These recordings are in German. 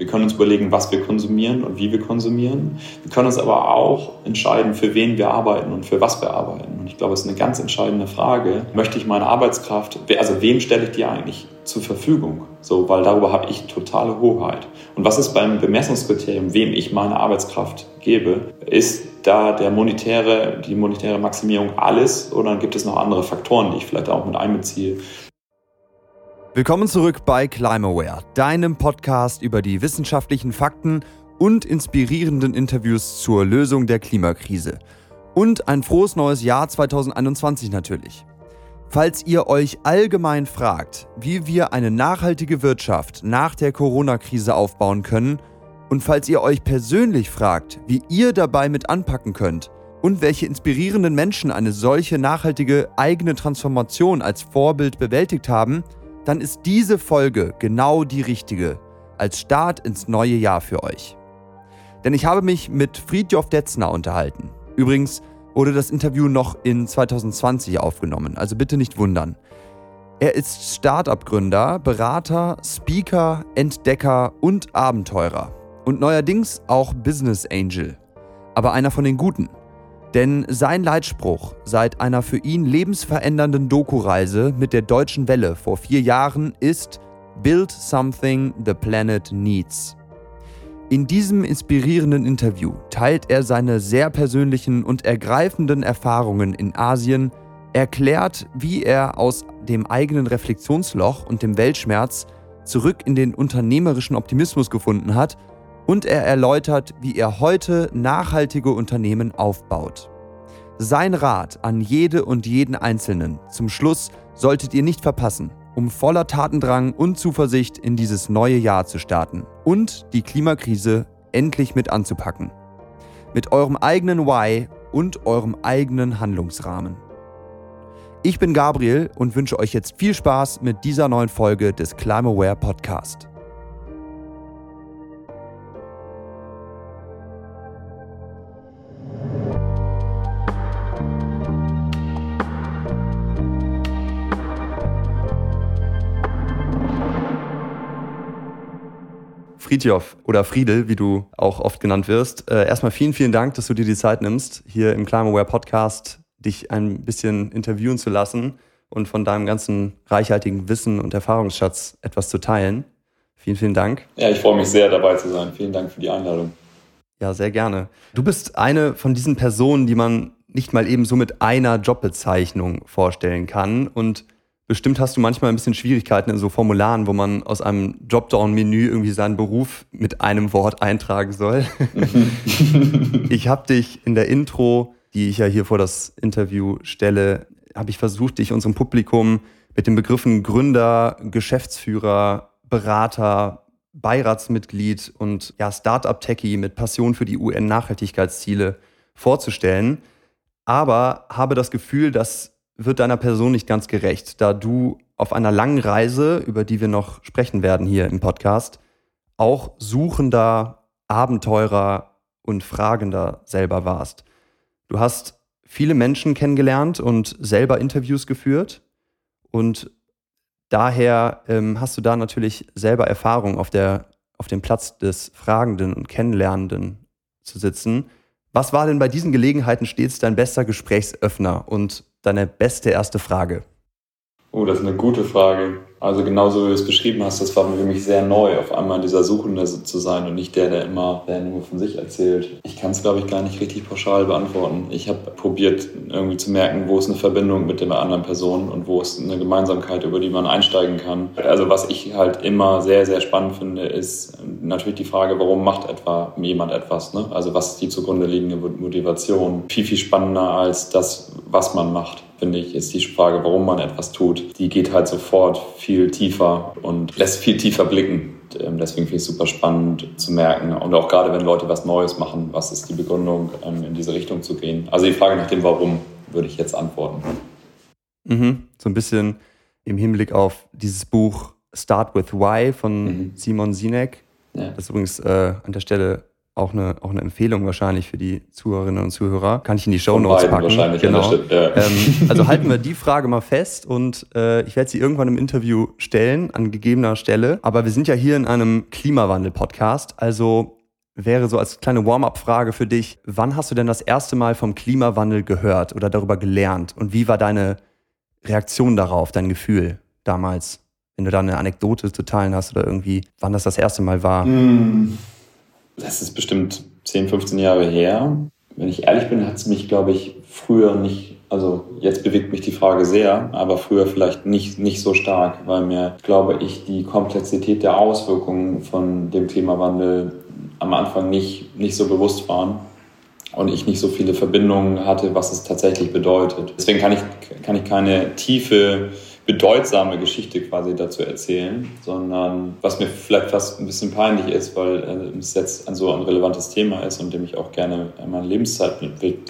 Wir können uns überlegen, was wir konsumieren und wie wir konsumieren. Wir können uns aber auch entscheiden, für wen wir arbeiten und für was wir arbeiten. Und ich glaube, es ist eine ganz entscheidende Frage. Möchte ich meine Arbeitskraft, also wem stelle ich die eigentlich zur Verfügung? So, weil darüber habe ich totale Hoheit. Und was ist beim Bemessungskriterium, wem ich meine Arbeitskraft gebe? Ist da der monetäre, die monetäre Maximierung alles oder gibt es noch andere Faktoren, die ich vielleicht auch mit einbeziehe? Willkommen zurück bei Climaware, deinem Podcast über die wissenschaftlichen Fakten und inspirierenden Interviews zur Lösung der Klimakrise. Und ein frohes neues Jahr 2021 natürlich. Falls ihr euch allgemein fragt, wie wir eine nachhaltige Wirtschaft nach der Corona-Krise aufbauen können, und falls ihr euch persönlich fragt, wie ihr dabei mit anpacken könnt und welche inspirierenden Menschen eine solche nachhaltige eigene Transformation als Vorbild bewältigt haben, dann ist diese Folge genau die richtige als Start ins neue Jahr für euch. Denn ich habe mich mit Friedjof Detzner unterhalten. Übrigens wurde das Interview noch in 2020 aufgenommen, also bitte nicht wundern. Er ist Startup-Gründer, Berater, Speaker, Entdecker und Abenteurer. Und neuerdings auch Business Angel. Aber einer von den Guten. Denn sein Leitspruch seit einer für ihn lebensverändernden Doku-Reise mit der Deutschen Welle vor vier Jahren ist Build something the planet needs. In diesem inspirierenden Interview teilt er seine sehr persönlichen und ergreifenden Erfahrungen in Asien, erklärt, wie er aus dem eigenen Reflexionsloch und dem Weltschmerz zurück in den unternehmerischen Optimismus gefunden hat und er erläutert, wie er heute nachhaltige Unternehmen aufbaut. Sein Rat an jede und jeden Einzelnen zum Schluss solltet ihr nicht verpassen, um voller Tatendrang und Zuversicht in dieses neue Jahr zu starten und die Klimakrise endlich mit anzupacken. Mit eurem eigenen Why und eurem eigenen Handlungsrahmen. Ich bin Gabriel und wünsche euch jetzt viel Spaß mit dieser neuen Folge des Climaware Podcast. Friedjof oder Friedel, wie du auch oft genannt wirst. Äh, erstmal vielen, vielen Dank, dass du dir die Zeit nimmst, hier im Climaware Podcast dich ein bisschen interviewen zu lassen und von deinem ganzen reichhaltigen Wissen und Erfahrungsschatz etwas zu teilen. Vielen, vielen Dank. Ja, ich freue mich sehr, dabei zu sein. Vielen Dank für die Einladung. Ja, sehr gerne. Du bist eine von diesen Personen, die man nicht mal eben so mit einer Jobbezeichnung vorstellen kann und Bestimmt hast du manchmal ein bisschen Schwierigkeiten in so Formularen, wo man aus einem Dropdown-Menü irgendwie seinen Beruf mit einem Wort eintragen soll. ich habe dich in der Intro, die ich ja hier vor das Interview stelle, habe ich versucht, dich unserem Publikum mit den Begriffen Gründer, Geschäftsführer, Berater, Beiratsmitglied und ja, Startup-Techie mit Passion für die UN-Nachhaltigkeitsziele vorzustellen. Aber habe das Gefühl, dass wird deiner Person nicht ganz gerecht, da du auf einer langen Reise, über die wir noch sprechen werden hier im Podcast, auch Suchender, Abenteurer und Fragender selber warst. Du hast viele Menschen kennengelernt und selber Interviews geführt und daher ähm, hast du da natürlich selber Erfahrung auf, der, auf dem Platz des Fragenden und Kennenlernenden zu sitzen. Was war denn bei diesen Gelegenheiten stets dein bester Gesprächsöffner und deine beste erste Frage? Oh, das ist eine gute Frage. Also genauso wie du es beschrieben hast, das war für mich sehr neu, auf einmal dieser Suchende zu sein und nicht der, der immer der nur von sich erzählt. Ich kann es, glaube ich, gar nicht richtig pauschal beantworten. Ich habe probiert, irgendwie zu merken, wo ist eine Verbindung mit der anderen Person und wo ist eine Gemeinsamkeit, über die man einsteigen kann. Also was ich halt immer sehr, sehr spannend finde, ist natürlich die Frage, warum macht etwa jemand etwas? Ne? Also was ist die zugrunde liegende Motivation? Viel, viel spannender als das, was man macht finde ich, ist die Frage, warum man etwas tut. Die geht halt sofort viel tiefer und lässt viel tiefer blicken. Ähm, deswegen finde ich es super spannend zu merken. Und auch gerade, wenn Leute was Neues machen, was ist die Begründung, ähm, in diese Richtung zu gehen? Also die Frage nach dem Warum würde ich jetzt antworten. Mhm. So ein bisschen im Hinblick auf dieses Buch Start with Why von mhm. Simon Sinek. Ja. Das übrigens äh, an der Stelle auch eine, auch eine Empfehlung wahrscheinlich für die Zuhörerinnen und Zuhörer. Kann ich in die Show Notes packen. Wahrscheinlich genau. Ja. Ähm, also halten wir die Frage mal fest und äh, ich werde sie irgendwann im Interview stellen, an gegebener Stelle. Aber wir sind ja hier in einem Klimawandel-Podcast. Also wäre so als kleine Warm-up-Frage für dich, wann hast du denn das erste Mal vom Klimawandel gehört oder darüber gelernt? Und wie war deine Reaktion darauf, dein Gefühl damals? Wenn du da eine Anekdote zu teilen hast oder irgendwie, wann das das erste Mal war? Hm, das ist bestimmt 10, 15 Jahre her. Wenn ich ehrlich bin, hat es mich, glaube ich, früher nicht, also jetzt bewegt mich die Frage sehr, aber früher vielleicht nicht, nicht so stark, weil mir, glaube ich, die Komplexität der Auswirkungen von dem Klimawandel am Anfang nicht, nicht so bewusst waren und ich nicht so viele Verbindungen hatte, was es tatsächlich bedeutet. Deswegen kann ich, kann ich keine tiefe, bedeutsame Geschichte quasi dazu erzählen, sondern was mir vielleicht fast ein bisschen peinlich ist, weil äh, es jetzt ein so ein relevantes Thema ist und dem ich auch gerne meine Lebenszeit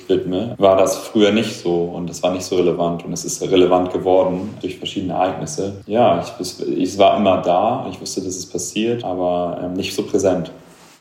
widme, war das früher nicht so und das war nicht so relevant und es ist relevant geworden durch verschiedene Ereignisse. Ja, ich, ich war immer da, ich wusste, dass es passiert, aber ähm, nicht so präsent.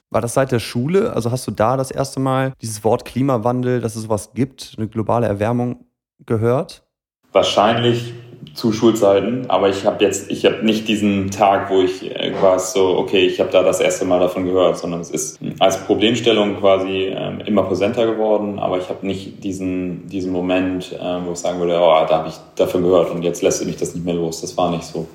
War das seit der Schule? Also hast du da das erste Mal dieses Wort Klimawandel, dass es sowas gibt, eine globale Erwärmung gehört? Wahrscheinlich zu Schulzeiten, aber ich habe jetzt, ich habe nicht diesen Tag, wo ich quasi so, okay, ich habe da das erste Mal davon gehört, sondern es ist als Problemstellung quasi ähm, immer präsenter geworden, aber ich habe nicht diesen, diesen Moment, ähm, wo ich sagen würde, oh, da habe ich davon gehört und jetzt lässt mich das nicht mehr los. Das war nicht so.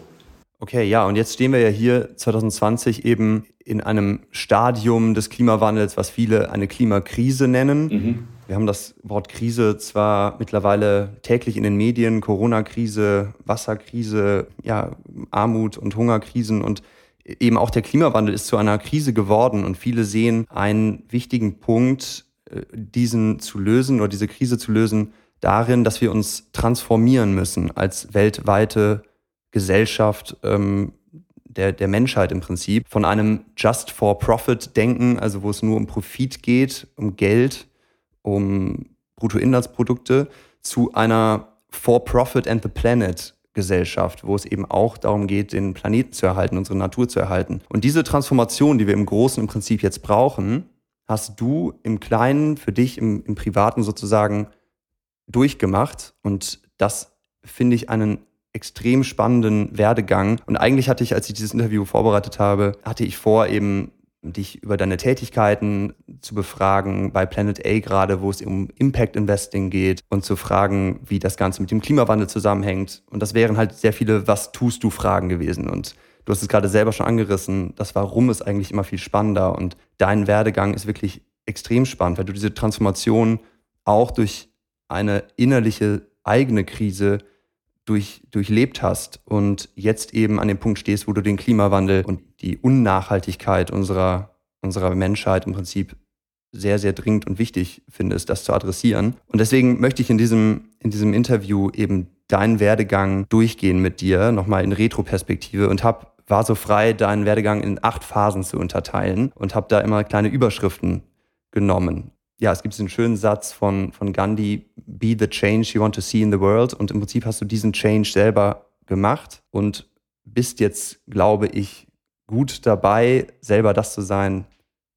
Okay, ja, und jetzt stehen wir ja hier 2020 eben in einem Stadium des Klimawandels, was viele eine Klimakrise nennen. Mhm. Wir haben das Wort Krise zwar mittlerweile täglich in den Medien, Corona-Krise, Wasserkrise, ja, Armut und Hungerkrisen und eben auch der Klimawandel ist zu einer Krise geworden und viele sehen einen wichtigen Punkt, äh, diesen zu lösen oder diese Krise zu lösen, darin, dass wir uns transformieren müssen als weltweite Gesellschaft ähm, der, der Menschheit im Prinzip, von einem Just-for-Profit-Denken, also wo es nur um Profit geht, um Geld, um Bruttoinlandsprodukte, zu einer For-Profit and the Planet Gesellschaft, wo es eben auch darum geht, den Planeten zu erhalten, unsere Natur zu erhalten. Und diese Transformation, die wir im Großen im Prinzip jetzt brauchen, hast du im Kleinen für dich im, im Privaten sozusagen durchgemacht. Und das finde ich einen extrem spannenden Werdegang. Und eigentlich hatte ich, als ich dieses Interview vorbereitet habe, hatte ich vor, eben dich über deine Tätigkeiten zu befragen, bei Planet A gerade, wo es um Impact Investing geht und zu fragen, wie das Ganze mit dem Klimawandel zusammenhängt. Und das wären halt sehr viele Was tust du Fragen gewesen. Und du hast es gerade selber schon angerissen, das Warum ist eigentlich immer viel spannender und dein Werdegang ist wirklich extrem spannend, weil du diese Transformation auch durch eine innerliche eigene Krise durch, durchlebt hast und jetzt eben an dem Punkt stehst, wo du den Klimawandel und die Unnachhaltigkeit unserer, unserer Menschheit im Prinzip sehr, sehr dringend und wichtig findest, das zu adressieren. Und deswegen möchte ich in diesem, in diesem Interview eben deinen Werdegang durchgehen mit dir, nochmal in Retroperspektive und hab, war so frei, deinen Werdegang in acht Phasen zu unterteilen und habe da immer kleine Überschriften genommen ja, es gibt diesen schönen Satz von, von Gandhi, be the change you want to see in the world. Und im Prinzip hast du diesen Change selber gemacht und bist jetzt, glaube ich, gut dabei, selber das zu sein,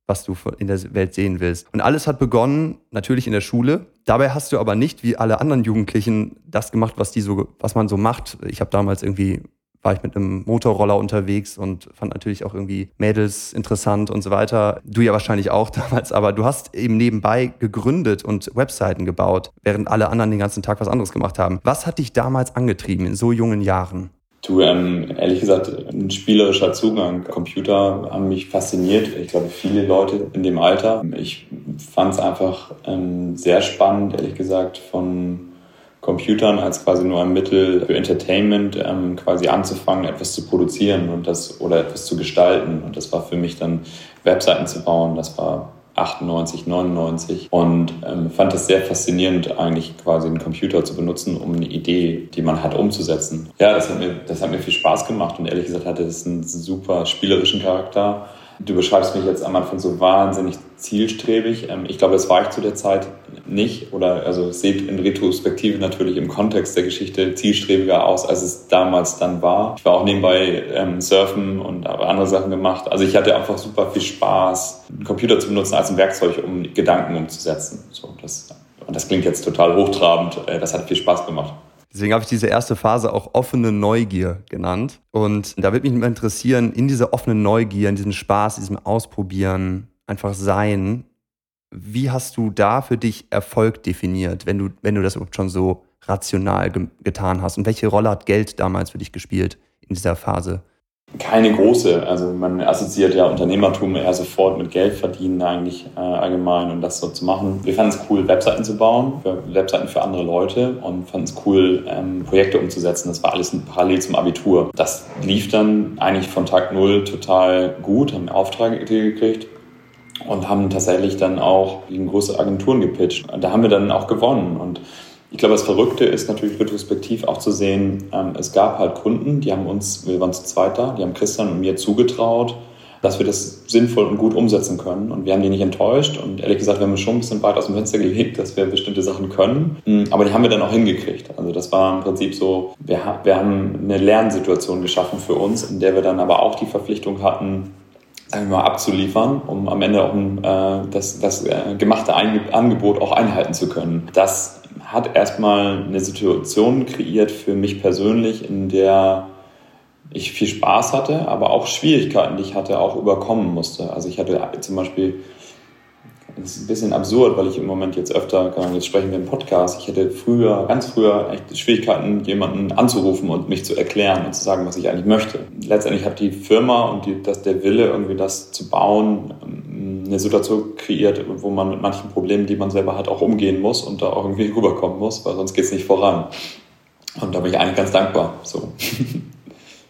was du in der Welt sehen willst. Und alles hat begonnen, natürlich in der Schule. Dabei hast du aber nicht wie alle anderen Jugendlichen das gemacht, was die so, was man so macht. Ich habe damals irgendwie war ich mit einem Motorroller unterwegs und fand natürlich auch irgendwie Mädels interessant und so weiter. Du ja wahrscheinlich auch damals, aber du hast eben nebenbei gegründet und Webseiten gebaut, während alle anderen den ganzen Tag was anderes gemacht haben. Was hat dich damals angetrieben in so jungen Jahren? Du, ähm, ehrlich gesagt, ein spielerischer Zugang. Computer haben mich fasziniert. Ich glaube, viele Leute in dem Alter. Ich fand es einfach ähm, sehr spannend, ehrlich gesagt, von Computern als quasi nur ein Mittel für Entertainment ähm, quasi anzufangen, etwas zu produzieren und das oder etwas zu gestalten. Und das war für mich dann Webseiten zu bauen. Das war 98, 99 und ähm, fand es sehr faszinierend, eigentlich quasi einen Computer zu benutzen, um eine Idee, die man hat, umzusetzen. Ja, das hat mir, das hat mir viel Spaß gemacht und ehrlich gesagt hatte es einen super spielerischen Charakter. Du beschreibst mich jetzt am Anfang so wahnsinnig zielstrebig. Ähm, ich glaube, das war ich zu der Zeit nicht. Oder also sieht in Retrospektive natürlich im Kontext der Geschichte zielstrebiger aus, als es damals dann war. Ich war auch nebenbei ähm, surfen und habe andere Sachen gemacht. Also ich hatte einfach super viel Spaß, einen Computer zu benutzen als ein Werkzeug, um Gedanken umzusetzen. So, das, und das klingt jetzt total hochtrabend. Äh, das hat viel Spaß gemacht. Deswegen habe ich diese erste Phase auch offene Neugier genannt. Und da würde mich interessieren, in dieser offenen Neugier, in diesem Spaß, diesem Ausprobieren, einfach sein, wie hast du da für dich Erfolg definiert, wenn du, wenn du das überhaupt schon so rational ge getan hast? Und welche Rolle hat Geld damals für dich gespielt in dieser Phase? Keine große. Also man assoziiert ja Unternehmertum eher sofort mit Geld verdienen eigentlich äh, allgemein und das so zu machen. Wir fanden es cool, Webseiten zu bauen, Webseiten für andere Leute und fanden es cool, ähm, Projekte umzusetzen. Das war alles parallel zum Abitur. Das lief dann eigentlich von Tag null total gut, haben Aufträge gekriegt und haben tatsächlich dann auch gegen große Agenturen gepitcht. Da haben wir dann auch gewonnen und ich glaube, das Verrückte ist natürlich retrospektiv auch zu sehen, ähm, es gab halt Kunden, die haben uns, wir waren zu zweit da, die haben Christian und mir zugetraut, dass wir das sinnvoll und gut umsetzen können. Und wir haben die nicht enttäuscht. Und ehrlich gesagt, wir haben schon ein bisschen weit aus dem Fenster gelegt, dass wir bestimmte Sachen können. Mm, aber die haben wir dann auch hingekriegt. Also das war im Prinzip so, wir, wir haben eine Lernsituation geschaffen für uns, in der wir dann aber auch die Verpflichtung hatten, sagen wir mal, abzuliefern, um am Ende auch äh, das, das äh, gemachte Angebot auch einhalten zu können. Das hat erstmal eine Situation kreiert für mich persönlich, in der ich viel Spaß hatte, aber auch Schwierigkeiten, die ich hatte, auch überkommen musste. Also ich hatte zum Beispiel, das ist ein bisschen absurd, weil ich im Moment jetzt öfter, jetzt sprechen wir im Podcast, ich hätte früher, ganz früher echt Schwierigkeiten, jemanden anzurufen und mich zu erklären und zu sagen, was ich eigentlich möchte. Letztendlich hat die Firma und die, das, der Wille, irgendwie das zu bauen, eine Situation kreiert, wo man mit manchen Problemen, die man selber hat, auch umgehen muss und da auch irgendwie rüberkommen muss, weil sonst geht es nicht voran. Und da bin ich eigentlich ganz dankbar. So.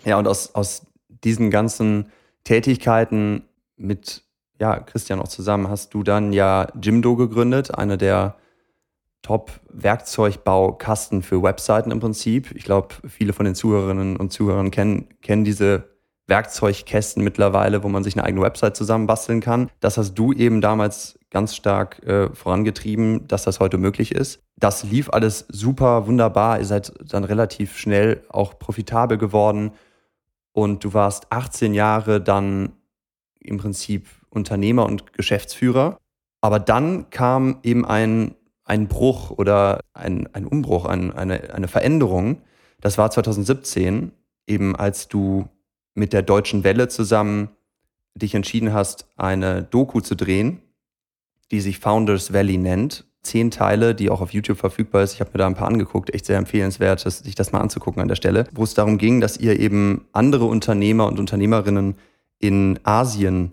Ja, und aus, aus diesen ganzen Tätigkeiten mit ja, Christian auch zusammen hast du dann ja Jimdo gegründet, eine der Top-Werkzeugbaukasten für Webseiten im Prinzip. Ich glaube, viele von den Zuhörerinnen und Zuhörern kennen, kennen diese Werkzeugkästen mittlerweile, wo man sich eine eigene Website zusammenbasteln kann. Das hast du eben damals ganz stark äh, vorangetrieben, dass das heute möglich ist. Das lief alles super, wunderbar. Ihr seid dann relativ schnell auch profitabel geworden und du warst 18 Jahre dann im Prinzip Unternehmer und Geschäftsführer. Aber dann kam eben ein, ein Bruch oder ein, ein Umbruch, ein, eine, eine Veränderung. Das war 2017, eben als du mit der Deutschen Welle zusammen dich entschieden hast, eine Doku zu drehen, die sich Founders Valley nennt. Zehn Teile, die auch auf YouTube verfügbar ist. Ich habe mir da ein paar angeguckt. Echt sehr empfehlenswert, sich das mal anzugucken an der Stelle. Wo es darum ging, dass ihr eben andere Unternehmer und Unternehmerinnen in Asien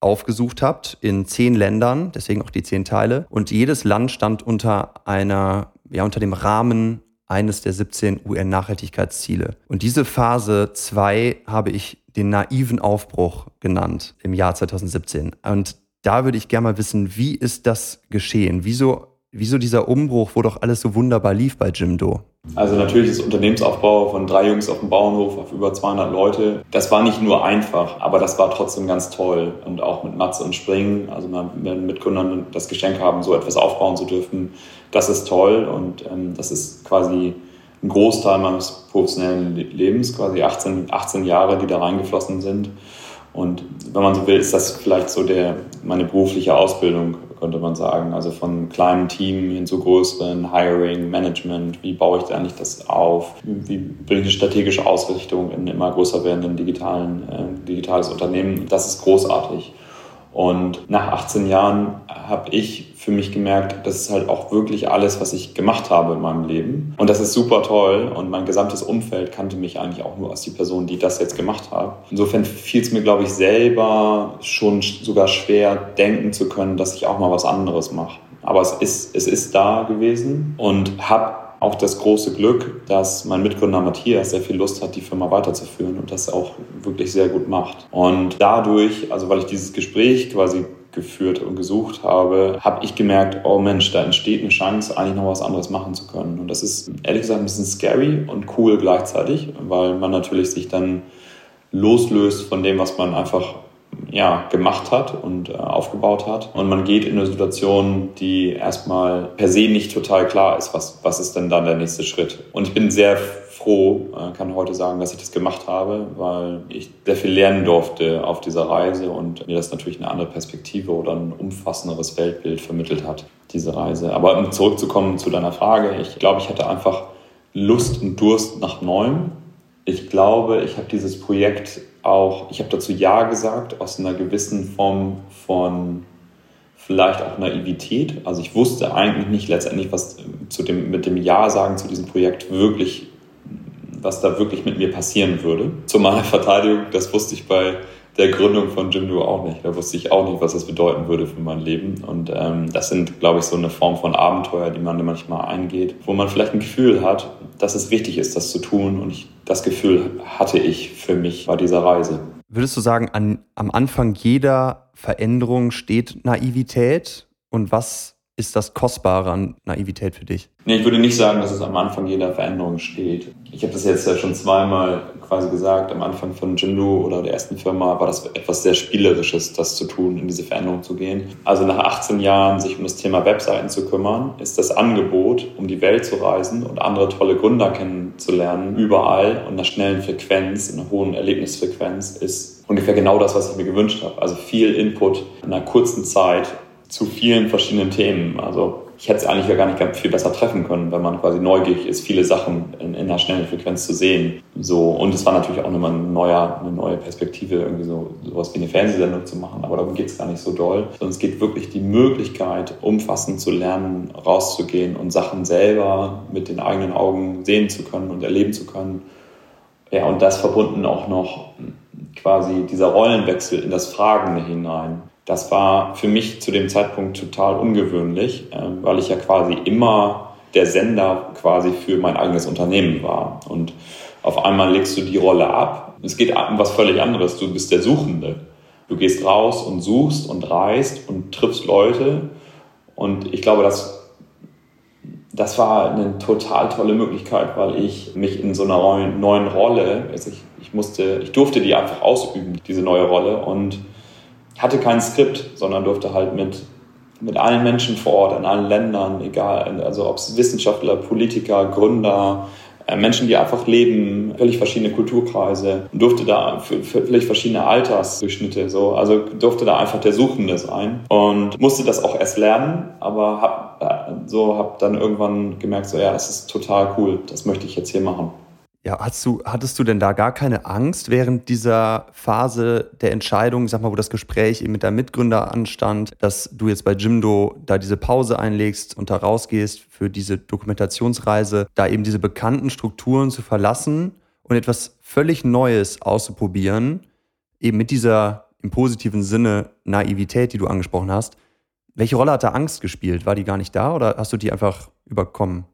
aufgesucht habt, in zehn Ländern, deswegen auch die zehn Teile. Und jedes Land stand unter einer, ja, unter dem Rahmen eines der 17 UN-Nachhaltigkeitsziele. Und diese Phase 2 habe ich den naiven Aufbruch genannt im Jahr 2017. Und da würde ich gerne mal wissen, wie ist das geschehen? Wieso, wieso dieser Umbruch, wo doch alles so wunderbar lief bei Jimdo? Also natürlich ist Unternehmensaufbau von drei Jungs auf dem Bauernhof auf über 200 Leute. Das war nicht nur einfach, aber das war trotzdem ganz toll. Und auch mit Matze und Springen, also mit Mitgründern das Geschenk haben, so etwas aufbauen zu dürfen, das ist toll. Und ähm, das ist quasi ein Großteil meines professionellen Lebens, quasi 18, 18 Jahre, die da reingeflossen sind. Und wenn man so will, ist das vielleicht so der, meine berufliche Ausbildung könnte man sagen. Also von kleinen Team hin zu größeren, Hiring, Management, wie baue ich da eigentlich das auf? Wie bringe ich strategische Ausrichtung in immer größer werdenden digitalen, äh, digitales Unternehmen? Das ist großartig. Und nach 18 Jahren habe ich für mich gemerkt, das ist halt auch wirklich alles, was ich gemacht habe in meinem Leben. Und das ist super toll. Und mein gesamtes Umfeld kannte mich eigentlich auch nur als die Person, die das jetzt gemacht hat. Insofern fiel es mir, glaube ich, selber schon sogar schwer, denken zu können, dass ich auch mal was anderes mache. Aber es ist, es ist da gewesen und habe auch das große Glück, dass mein Mitgründer Matthias sehr viel Lust hat, die Firma weiterzuführen und das auch wirklich sehr gut macht. Und dadurch, also weil ich dieses Gespräch quasi geführt und gesucht habe, habe ich gemerkt, oh Mensch, da entsteht eine Chance, eigentlich noch was anderes machen zu können. Und das ist ehrlich gesagt ein bisschen scary und cool gleichzeitig, weil man natürlich sich dann loslöst von dem, was man einfach ja, gemacht hat und äh, aufgebaut hat. Und man geht in eine Situation, die erstmal per se nicht total klar ist, was, was ist denn dann der nächste Schritt. Und ich bin sehr froh, äh, kann heute sagen, dass ich das gemacht habe, weil ich sehr viel lernen durfte auf dieser Reise und mir das natürlich eine andere Perspektive oder ein umfassenderes Weltbild vermittelt hat, diese Reise. Aber um zurückzukommen zu deiner Frage, ich glaube, ich hatte einfach Lust und Durst nach Neuem. Ich glaube, ich habe dieses Projekt auch, ich habe dazu Ja gesagt, aus einer gewissen Form von vielleicht auch Naivität. Also ich wusste eigentlich nicht letztendlich, was zu dem, mit dem Ja sagen zu diesem Projekt wirklich was da wirklich mit mir passieren würde. Zu meiner Verteidigung, das wusste ich bei der Gründung von Jimdo auch nicht. Da wusste ich auch nicht, was das bedeuten würde für mein Leben. Und ähm, das sind, glaube ich, so eine Form von Abenteuer, die man manchmal eingeht, wo man vielleicht ein Gefühl hat, dass es wichtig ist, das zu tun. Und ich, das Gefühl hatte ich für mich bei dieser Reise. Würdest du sagen, an, am Anfang jeder Veränderung steht Naivität? Und was ist das Kostbare an Naivität für dich? Nee, ich würde nicht sagen, dass es am Anfang jeder Veränderung steht. Ich habe das jetzt ja schon zweimal quasi gesagt. Am Anfang von Jindu oder der ersten Firma war das etwas sehr Spielerisches, das zu tun, in diese Veränderung zu gehen. Also nach 18 Jahren sich um das Thema Webseiten zu kümmern, ist das Angebot, um die Welt zu reisen und andere tolle Gründer kennenzulernen, überall und einer schnellen Frequenz, einer hohen Erlebnisfrequenz, ist ungefähr genau das, was ich mir gewünscht habe. Also viel Input in einer kurzen Zeit zu vielen verschiedenen Themen. Also ich hätte es eigentlich ja gar nicht viel besser treffen können, wenn man quasi neugierig ist, viele Sachen in, in einer schnellen Frequenz zu sehen. So, und es war natürlich auch nochmal ein neuer, eine neue Perspektive, irgendwie so sowas wie eine Fernsehsendung zu machen, aber darum geht es gar nicht so doll. Sondern es geht wirklich die Möglichkeit, umfassend zu lernen, rauszugehen und Sachen selber mit den eigenen Augen sehen zu können und erleben zu können. Ja, und das verbunden auch noch quasi dieser Rollenwechsel in das Fragende hinein. Das war für mich zu dem Zeitpunkt total ungewöhnlich, ähm, weil ich ja quasi immer der Sender quasi für mein eigenes Unternehmen war. Und auf einmal legst du die Rolle ab. Es geht um was völlig anderes. Du bist der Suchende. Du gehst raus und suchst und reist und triffst Leute. Und ich glaube, das, das war eine total tolle Möglichkeit, weil ich mich in so einer neuen Rolle, also ich, ich musste, ich durfte die einfach ausüben, diese neue Rolle. Und hatte kein Skript, sondern durfte halt mit, mit allen Menschen vor Ort, in allen Ländern, egal, also ob es Wissenschaftler, Politiker, Gründer, äh, Menschen, die einfach leben, völlig verschiedene Kulturkreise, durfte da völlig verschiedene Altersdurchschnitte so, also durfte da einfach der Suchende sein und musste das auch erst lernen, aber hab äh, so hab dann irgendwann gemerkt so ja, das ist total cool, das möchte ich jetzt hier machen. Ja, hast du, hattest du denn da gar keine Angst während dieser Phase der Entscheidung, sag mal, wo das Gespräch eben mit deinem Mitgründer anstand, dass du jetzt bei Jimdo da diese Pause einlegst und da rausgehst für diese Dokumentationsreise, da eben diese bekannten Strukturen zu verlassen und etwas völlig Neues auszuprobieren, eben mit dieser im positiven Sinne Naivität, die du angesprochen hast. Welche Rolle hat da Angst gespielt? War die gar nicht da oder hast du die einfach überkommen?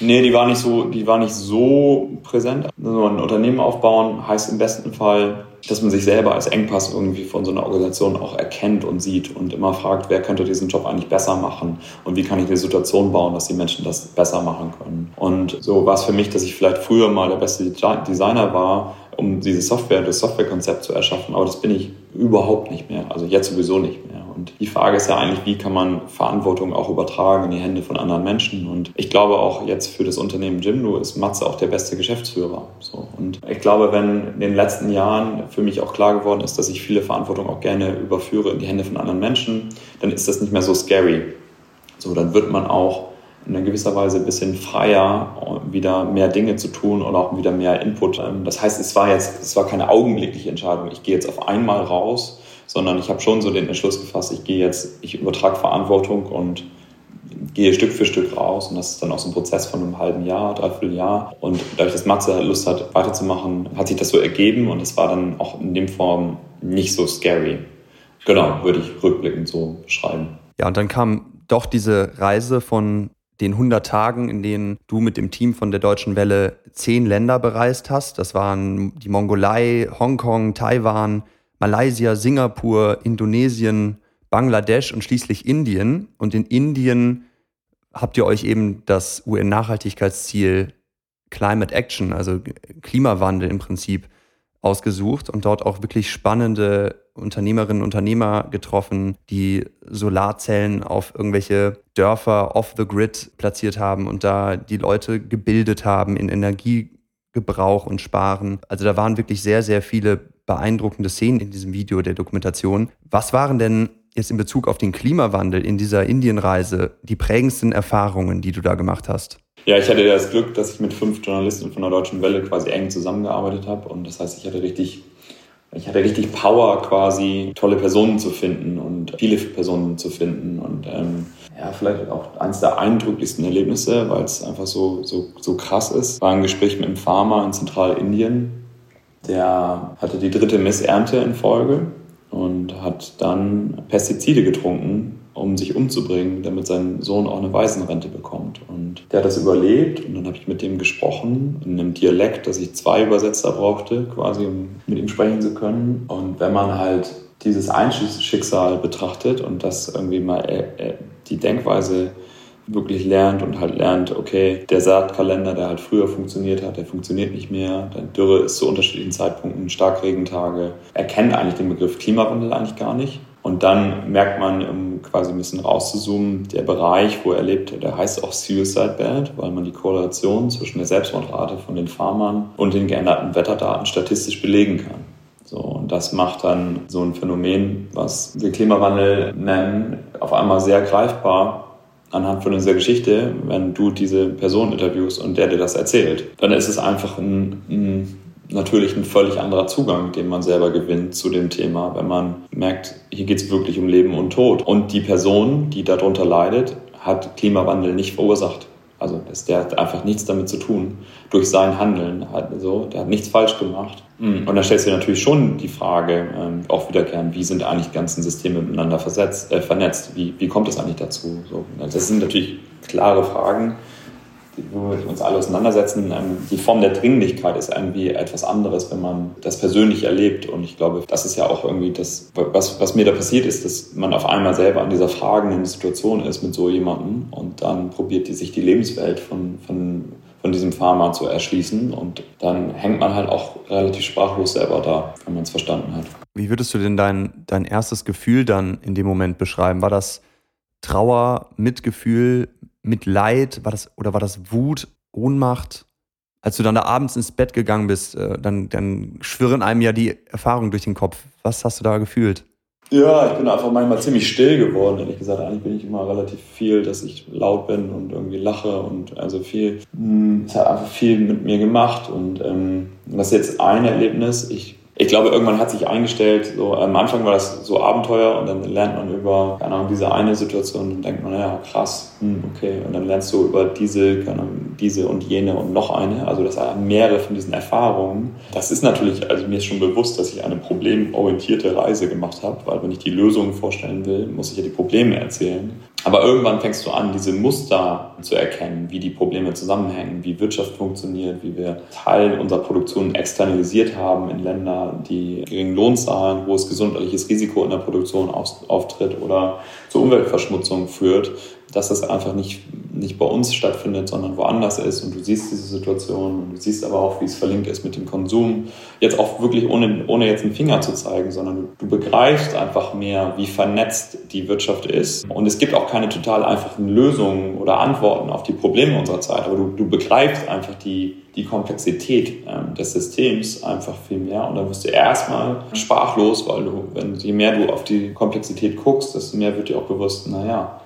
Nee, die war nicht so, die war nicht so präsent. Also ein Unternehmen aufbauen heißt im besten Fall, dass man sich selber als Engpass irgendwie von so einer Organisation auch erkennt und sieht und immer fragt, wer könnte diesen Job eigentlich besser machen und wie kann ich eine Situation bauen, dass die Menschen das besser machen können. Und so war es für mich, dass ich vielleicht früher mal der beste Designer war, um diese Software, das Softwarekonzept zu erschaffen, aber das bin ich überhaupt nicht mehr. Also jetzt sowieso nicht mehr. Und die Frage ist ja eigentlich, wie kann man Verantwortung auch übertragen in die Hände von anderen Menschen? Und ich glaube auch jetzt für das Unternehmen Jimdo ist Matze auch der beste Geschäftsführer. So. Und ich glaube, wenn in den letzten Jahren für mich auch klar geworden ist, dass ich viele Verantwortung auch gerne überführe in die Hände von anderen Menschen, dann ist das nicht mehr so scary. So, dann wird man auch in gewisser Weise ein bisschen freier, wieder mehr Dinge zu tun und auch wieder mehr Input. Das heißt, es war jetzt, es war keine augenblickliche Entscheidung. Ich gehe jetzt auf einmal raus sondern ich habe schon so den Entschluss gefasst, ich gehe jetzt, ich übertrage Verantwortung und gehe Stück für Stück raus und das ist dann auch so ein Prozess von einem halben Jahr, dreiviertel Jahr und dadurch, dass Matze Lust hat, weiterzumachen, hat sich das so ergeben und es war dann auch in dem Form nicht so scary. Genau, würde ich rückblickend so beschreiben. Ja, und dann kam doch diese Reise von den 100 Tagen, in denen du mit dem Team von der Deutschen Welle zehn Länder bereist hast. Das waren die Mongolei, Hongkong, Taiwan, Malaysia, Singapur, Indonesien, Bangladesch und schließlich Indien. Und in Indien habt ihr euch eben das UN-Nachhaltigkeitsziel Climate Action, also Klimawandel im Prinzip, ausgesucht und dort auch wirklich spannende Unternehmerinnen und Unternehmer getroffen, die Solarzellen auf irgendwelche Dörfer off the grid platziert haben und da die Leute gebildet haben in Energiegebrauch und Sparen. Also da waren wirklich sehr, sehr viele beeindruckende Szenen in diesem Video der Dokumentation. Was waren denn jetzt in Bezug auf den Klimawandel in dieser Indienreise die prägendsten Erfahrungen, die du da gemacht hast? Ja, ich hatte das Glück, dass ich mit fünf Journalisten von der Deutschen Welle quasi eng zusammengearbeitet habe. Und das heißt, ich hatte richtig, ich hatte richtig Power, quasi tolle Personen zu finden und viele Personen zu finden. Und ähm, ja, vielleicht auch eines der eindrücklichsten Erlebnisse, weil es einfach so, so, so krass ist, war ein Gespräch mit einem Farmer in Zentralindien. Der hatte die dritte Missernte in Folge und hat dann Pestizide getrunken, um sich umzubringen, damit sein Sohn auch eine Waisenrente bekommt. Und der hat das überlebt und dann habe ich mit dem gesprochen in einem Dialekt, dass ich zwei Übersetzer brauchte, quasi um mit ihm sprechen zu können. Und wenn man halt dieses Einschicksal betrachtet und das irgendwie mal äh, äh, die Denkweise wirklich lernt und halt lernt, okay, der Saatkalender, der halt früher funktioniert hat, der funktioniert nicht mehr. Dann Dürre ist zu unterschiedlichen Zeitpunkten, Starkregentage. Er kennt eigentlich den Begriff Klimawandel eigentlich gar nicht. Und dann merkt man, um quasi ein bisschen rauszuzoomen, der Bereich, wo er lebt, der heißt auch Suicide Belt, weil man die Korrelation zwischen der Selbstmordrate von den Farmern und den geänderten Wetterdaten statistisch belegen kann. So, und das macht dann so ein Phänomen, was wir Klimawandel nennen, auf einmal sehr greifbar anhand von dieser Geschichte, wenn du diese Person interviewst und der dir das erzählt, dann ist es einfach ein, ein natürlich ein völlig anderer Zugang, den man selber gewinnt zu dem Thema, wenn man merkt, hier geht es wirklich um Leben und Tod. Und die Person, die darunter leidet, hat Klimawandel nicht verursacht. Also das, der hat einfach nichts damit zu tun durch sein Handeln. Also, der hat nichts falsch gemacht. Mm. Und da stellt sich natürlich schon die Frage, ähm, auch wiederkehren, wie sind eigentlich die ganzen Systeme miteinander versetzt, äh, vernetzt? Wie, wie kommt es eigentlich dazu? So, das sind natürlich klare Fragen, wo wir uns alle auseinandersetzen. Ähm, die Form der Dringlichkeit ist irgendwie etwas anderes, wenn man das persönlich erlebt. Und ich glaube, das ist ja auch irgendwie das, was, was mir da passiert ist, dass man auf einmal selber an dieser fragenden Situation ist mit so jemandem und dann probiert die, sich die Lebenswelt von, von, von diesem Pharma zu erschließen. Und dann hängt man halt auch relativ sprachlos selber da, wenn man es verstanden hat. Wie würdest du denn dein, dein erstes Gefühl dann in dem Moment beschreiben? War das Trauer, Mitgefühl, Mitleid? War das, oder war das Wut, Ohnmacht? Als du dann da abends ins Bett gegangen bist, äh, dann, dann schwirren einem ja die Erfahrungen durch den Kopf. Was hast du da gefühlt? Ja, ich bin einfach manchmal ziemlich still geworden, ehrlich gesagt. Eigentlich bin ich immer relativ viel, dass ich laut bin und irgendwie lache und also viel. Hm, es hat einfach viel mit mir gemacht und ähm, das ist jetzt ein Erlebnis. Ich ich glaube, irgendwann hat sich eingestellt, so am Anfang war das so Abenteuer und dann lernt man über, keine Ahnung, diese eine Situation und denkt man, ja, krass, hm, okay. Und dann lernst du über diese, keine Ahnung, diese und jene und noch eine, also das sind mehrere von diesen Erfahrungen. Das ist natürlich, also mir ist schon bewusst, dass ich eine problemorientierte Reise gemacht habe, weil wenn ich die Lösungen vorstellen will, muss ich ja die Probleme erzählen. Aber irgendwann fängst du an, diese Muster zu erkennen, wie die Probleme zusammenhängen, wie Wirtschaft funktioniert, wie wir Teil unserer Produktion externalisiert haben in Länder, die geringen Lohn zahlen, wo es gesundheitliches Risiko in der Produktion auftritt oder zur Umweltverschmutzung führt dass das einfach nicht, nicht bei uns stattfindet, sondern woanders ist. Und du siehst diese Situation und du siehst aber auch, wie es verlinkt ist mit dem Konsum. Jetzt auch wirklich ohne, ohne jetzt einen Finger zu zeigen, sondern du, begreifst einfach mehr, wie vernetzt die Wirtschaft ist. Und es gibt auch keine total einfachen Lösungen oder Antworten auf die Probleme unserer Zeit, aber du, du begreifst einfach die, die Komplexität ähm, des Systems einfach viel mehr. Und dann wirst du erstmal sprachlos, weil du, wenn, je mehr du auf die Komplexität guckst, desto mehr wird dir auch bewusst, naja,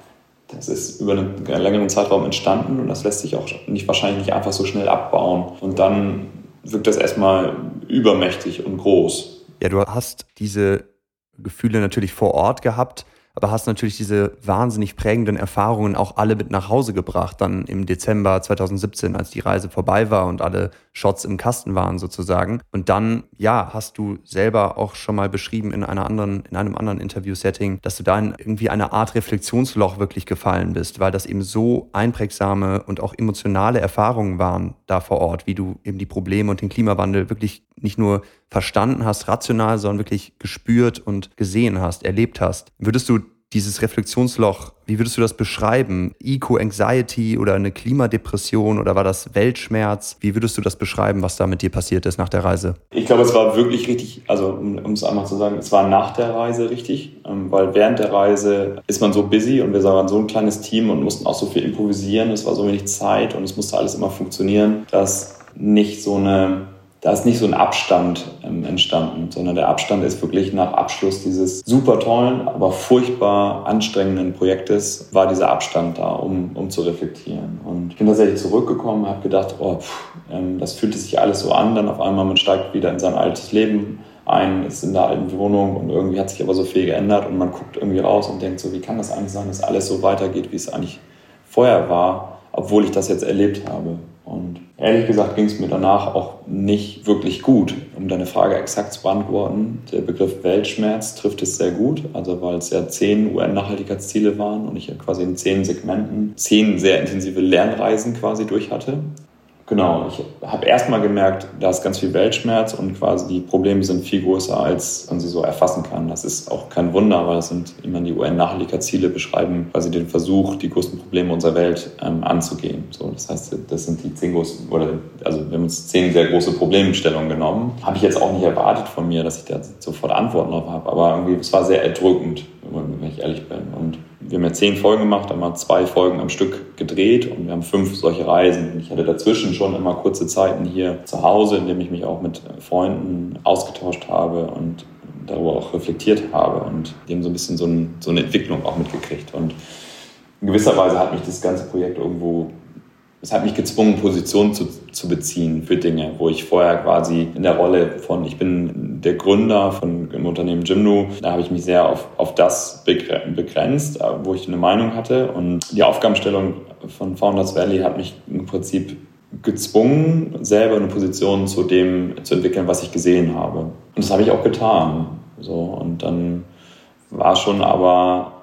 das ist über einen längeren Zeitraum entstanden und das lässt sich auch nicht wahrscheinlich nicht einfach so schnell abbauen. Und dann wirkt das erstmal übermächtig und groß. Ja, du hast diese Gefühle natürlich vor Ort gehabt aber hast natürlich diese wahnsinnig prägenden Erfahrungen auch alle mit nach Hause gebracht, dann im Dezember 2017, als die Reise vorbei war und alle Shots im Kasten waren sozusagen. Und dann, ja, hast du selber auch schon mal beschrieben in einer anderen, in einem anderen Interview-Setting, dass du da in irgendwie eine Art Reflexionsloch wirklich gefallen bist, weil das eben so einprägsame und auch emotionale Erfahrungen waren da vor Ort, wie du eben die Probleme und den Klimawandel wirklich nicht nur verstanden hast, rational, sondern wirklich gespürt und gesehen hast, erlebt hast. Würdest du dieses Reflexionsloch, wie würdest du das beschreiben? Eco-Anxiety oder eine Klimadepression oder war das Weltschmerz? Wie würdest du das beschreiben, was da mit dir passiert ist nach der Reise? Ich glaube, es war wirklich richtig, also um, es einmal zu sagen, es war nach der Reise richtig, ähm, weil während der Reise ist man so busy und wir waren so ein kleines Team und mussten auch so viel improvisieren, es war so wenig Zeit und es musste alles immer funktionieren, dass nicht so eine da ist nicht so ein Abstand ähm, entstanden, sondern der Abstand ist wirklich nach Abschluss dieses super tollen, aber furchtbar anstrengenden Projektes, war dieser Abstand da, um, um zu reflektieren. Und ich bin tatsächlich zurückgekommen, habe gedacht, oh, pff, ähm, das fühlte sich alles so an, dann auf einmal man steigt wieder in sein altes Leben ein, ist in der alten Wohnung und irgendwie hat sich aber so viel geändert und man guckt irgendwie raus und denkt so, wie kann das eigentlich sein, dass alles so weitergeht, wie es eigentlich vorher war, obwohl ich das jetzt erlebt habe. Und ehrlich gesagt ging es mir danach auch nicht wirklich gut. Um deine Frage exakt zu beantworten, der Begriff Weltschmerz trifft es sehr gut, also weil es ja zehn UN-Nachhaltigkeitsziele waren und ich ja quasi in zehn Segmenten zehn sehr intensive Lernreisen quasi durch hatte. Genau, ich habe erstmal gemerkt, da ist ganz viel Weltschmerz und quasi die Probleme sind viel größer, als man sie so erfassen kann. Das ist auch kein Wunder, weil das sind immer die UN-Nachhaltigkeitsziele beschreiben quasi den Versuch, die größten Probleme unserer Welt ähm, anzugehen. So, das heißt, das sind die zehn großen, oder also wir haben uns zehn sehr große Problemstellungen genommen. Habe ich jetzt auch nicht erwartet von mir, dass ich da sofort Antworten drauf habe, aber irgendwie, es war sehr erdrückend, wenn ich ehrlich bin. Und wir haben ja zehn Folgen gemacht, haben mal zwei Folgen am Stück gedreht und wir haben fünf solche Reisen. Ich hatte dazwischen schon immer kurze Zeiten hier zu Hause, in denen ich mich auch mit Freunden ausgetauscht habe und darüber auch reflektiert habe und dem so ein bisschen so, ein, so eine Entwicklung auch mitgekriegt. Und in gewisser Weise hat mich das ganze Projekt irgendwo es hat mich gezwungen, Positionen zu, zu beziehen für Dinge, wo ich vorher quasi in der Rolle von, ich bin der Gründer von im Unternehmen Jimdo, da habe ich mich sehr auf, auf das begrenzt, äh, wo ich eine Meinung hatte. Und die Aufgabenstellung von Founders Valley hat mich im Prinzip gezwungen, selber eine Position zu dem zu entwickeln, was ich gesehen habe. Und das habe ich auch getan. So, und dann war schon aber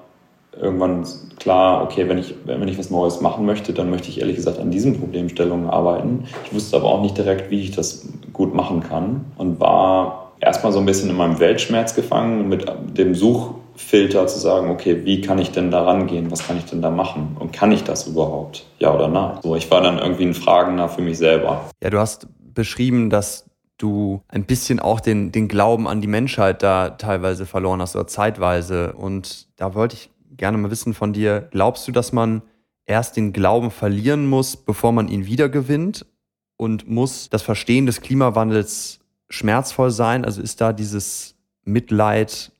irgendwann klar, okay, wenn ich, wenn ich was Neues machen möchte, dann möchte ich ehrlich gesagt an diesen Problemstellungen arbeiten. Ich wusste aber auch nicht direkt, wie ich das gut machen kann und war erstmal so ein bisschen in meinem Weltschmerz gefangen mit dem Suchfilter zu sagen, okay, wie kann ich denn da rangehen? Was kann ich denn da machen? Und kann ich das überhaupt? Ja oder nein? So, ich war dann irgendwie ein Fragender für mich selber. Ja, du hast beschrieben, dass du ein bisschen auch den, den Glauben an die Menschheit da teilweise verloren hast oder zeitweise. Und da wollte ich gerne mal wissen von dir, glaubst du, dass man erst den Glauben verlieren muss, bevor man ihn wiedergewinnt? Und muss das Verstehen des Klimawandels schmerzvoll sein? Also ist da dieses Mitleid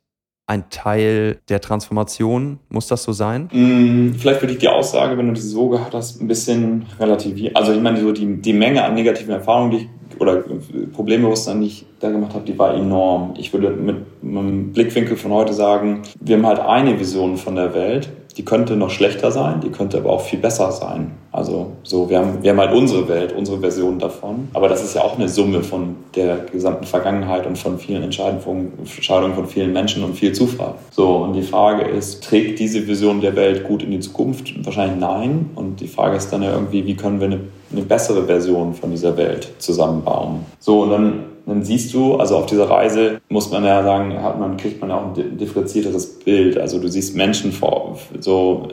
ein Teil der Transformation? Muss das so sein? Mm, vielleicht würde ich die Aussage, wenn du diese so gehabt hast, ein bisschen relativieren. Also ich meine, so die, die Menge an negativen Erfahrungen, die ich oder Problembewusstsein, die ich da gemacht habe, die war enorm. Ich würde mit meinem Blickwinkel von heute sagen, wir haben halt eine Vision von der Welt die könnte noch schlechter sein, die könnte aber auch viel besser sein. Also so, wir haben, wir haben halt unsere Welt, unsere Version davon. Aber das ist ja auch eine Summe von der gesamten Vergangenheit und von vielen Entscheidungen von, Entscheidungen von vielen Menschen und viel Zufall. So, und die Frage ist, trägt diese Vision der Welt gut in die Zukunft? Wahrscheinlich nein. Und die Frage ist dann ja irgendwie, wie können wir eine, eine bessere Version von dieser Welt zusammenbauen? So, und dann dann siehst du, also auf dieser Reise muss man ja sagen, hat man, kriegt man auch ein differenzierteres Bild. Also du siehst Menschen vor, so,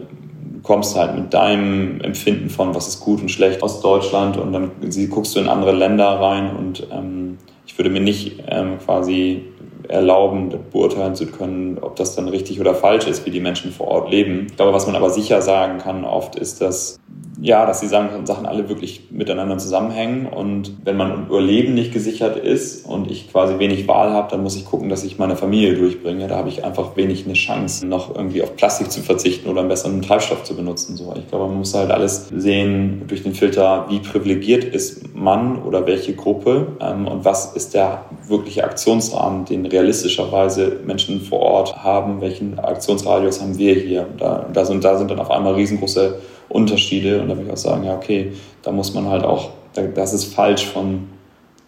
kommst halt mit deinem Empfinden von, was ist gut und schlecht aus Deutschland und dann guckst du in andere Länder rein und ähm, ich würde mir nicht ähm, quasi erlauben, beurteilen zu können, ob das dann richtig oder falsch ist, wie die Menschen vor Ort leben. Ich glaube, was man aber sicher sagen kann oft ist, dass ja, dass die Sachen alle wirklich miteinander zusammenhängen. Und wenn mein Überleben nicht gesichert ist und ich quasi wenig Wahl habe, dann muss ich gucken, dass ich meine Familie durchbringe. Da habe ich einfach wenig eine Chance, noch irgendwie auf Plastik zu verzichten oder einen besseren Treibstoff zu benutzen. So, ich glaube, man muss halt alles sehen durch den Filter, wie privilegiert ist man oder welche Gruppe ähm, und was ist der wirkliche Aktionsrahmen, den realistischerweise Menschen vor Ort haben, welchen Aktionsradius haben wir hier. Da, da, sind, da sind dann auf einmal riesengroße Unterschiede. Und da würde ich auch sagen, ja, okay, da muss man halt auch, das ist falsch von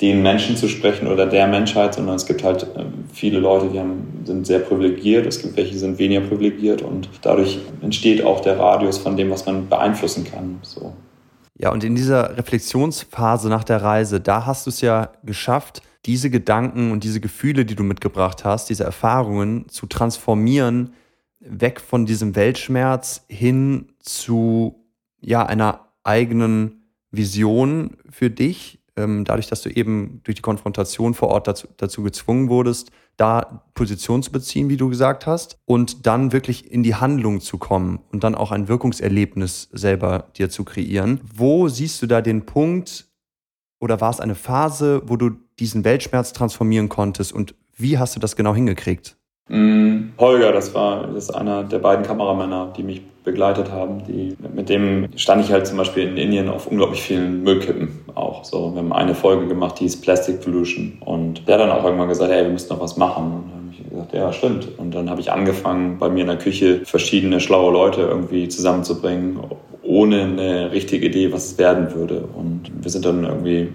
den Menschen zu sprechen oder der Menschheit, sondern es gibt halt ähm, viele Leute, die haben, sind sehr privilegiert, es gibt welche, die sind weniger privilegiert und dadurch entsteht auch der Radius von dem, was man beeinflussen kann. So. Ja, und in dieser Reflexionsphase nach der Reise, da hast du es ja geschafft, diese Gedanken und diese Gefühle, die du mitgebracht hast, diese Erfahrungen zu transformieren weg von diesem Weltschmerz hin zu ja einer eigenen Vision für dich, ähm, dadurch, dass du eben durch die Konfrontation vor Ort dazu, dazu gezwungen wurdest, da Position zu beziehen, wie du gesagt hast, und dann wirklich in die Handlung zu kommen und dann auch ein Wirkungserlebnis selber dir zu kreieren. Wo siehst du da den Punkt oder war es eine Phase, wo du diesen Weltschmerz transformieren konntest und wie hast du das genau hingekriegt? Mm, Holger, das war das ist einer der beiden Kameramänner, die mich begleitet haben. Die, mit dem stand ich halt zum Beispiel in Indien auf unglaublich vielen Müllkippen auch. So, wir haben eine Folge gemacht, die ist Plastic Pollution. Und der hat dann auch irgendwann gesagt, hey, wir müssen noch was machen. Und dann habe ich gesagt, ja, stimmt. Und dann habe ich angefangen, bei mir in der Küche verschiedene schlaue Leute irgendwie zusammenzubringen, ohne eine richtige Idee, was es werden würde. Und wir sind dann irgendwie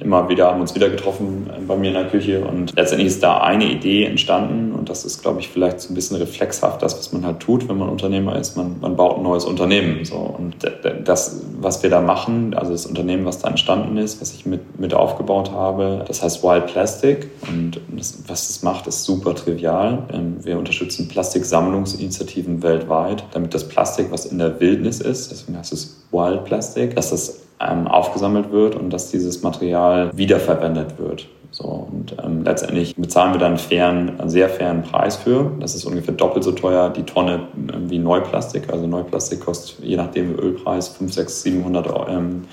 immer wieder, haben uns wieder getroffen äh, bei mir in der Küche und letztendlich ist da eine Idee entstanden und das ist, glaube ich, vielleicht so ein bisschen reflexhaft, das, was man halt tut, wenn man Unternehmer ist. Man, man baut ein neues Unternehmen. So. Und das, was wir da machen, also das Unternehmen, was da entstanden ist, was ich mit, mit aufgebaut habe, das heißt Wild Plastic und das, was es macht, ist super trivial. Ähm, wir unterstützen Plastiksammlungsinitiativen weltweit, damit das Plastik, was in der Wildnis ist, deswegen heißt es Wild Plastic, dass das ähm, aufgesammelt wird und dass dieses Material wiederverwendet wird. So, und ähm, letztendlich bezahlen wir dann einen, fairen, einen sehr fairen Preis für. Das ist ungefähr doppelt so teuer die Tonne ähm, wie Neuplastik. Also Neuplastik kostet je nachdem Ölpreis 5, 6, 700 ähm,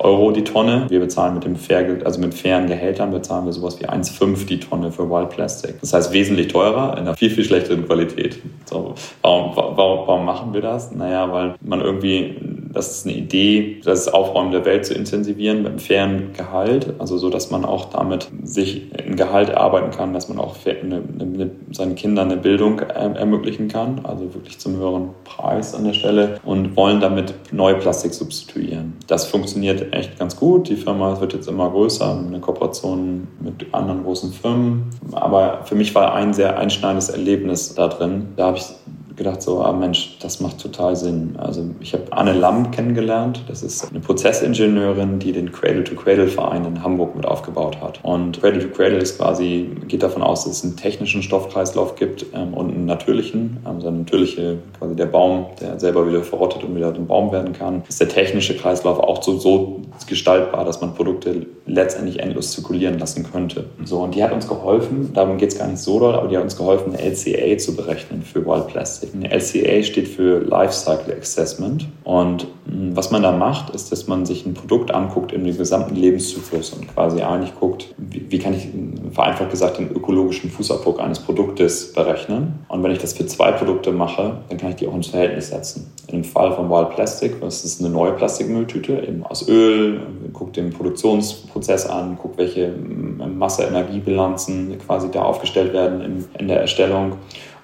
Euro die Tonne. Wir bezahlen mit dem fair, also mit fairen Gehältern bezahlen wir sowas wie 1,5 die Tonne für Wild Plastic. Das heißt wesentlich teurer in einer viel, viel schlechteren Qualität. So, warum, warum, warum machen wir das? Naja, weil man irgendwie das ist eine Idee, das Aufräumen der Welt zu intensivieren mit einem fairen Gehalt, also so, dass man auch damit sich ein Gehalt erarbeiten kann, dass man auch eine, eine, seinen Kindern eine Bildung ermöglichen kann, also wirklich zum höheren Preis an der Stelle und wollen damit neue Plastik substituieren. Das funktioniert echt ganz gut. Die Firma wird jetzt immer größer, eine Kooperation mit anderen großen Firmen. Aber für mich war ein sehr einschneidendes Erlebnis da drin. Da habe ich gedacht, so, ah Mensch, das macht total Sinn. Also ich habe Anne Lamm kennengelernt. Das ist eine Prozessingenieurin, die den Cradle-to-Cradle-Verein in Hamburg mit aufgebaut hat. Und Cradle-to-Cradle ist quasi, geht davon aus, dass es einen technischen Stoffkreislauf gibt ähm, und einen natürlichen. Also der natürliche, quasi der Baum, der selber wieder verrottet und wieder ein Baum werden kann, ist der technische Kreislauf auch so, so gestaltbar, dass man Produkte letztendlich endlos zirkulieren lassen könnte. So, und die hat uns geholfen, darum geht es gar nicht so doll, aber die hat uns geholfen, eine LCA zu berechnen für Wild Plastic. Eine LCA steht für Lifecycle Assessment. Und hm, was man da macht, ist, dass man sich ein Produkt anguckt in dem gesamten Lebenszyklus und quasi eigentlich guckt, wie, wie kann ich vereinfacht gesagt den ökologischen Fußabdruck eines Produktes berechnen. Und wenn ich das für zwei Produkte mache, dann kann ich die auch ins Verhältnis setzen. Im Fall von Wild Plastic, das ist eine neue Plastikmülltüte, eben aus Öl, guckt den Produktionsprozess an, guckt, welche hm, Masse-Energiebilanzen quasi da aufgestellt werden in, in der Erstellung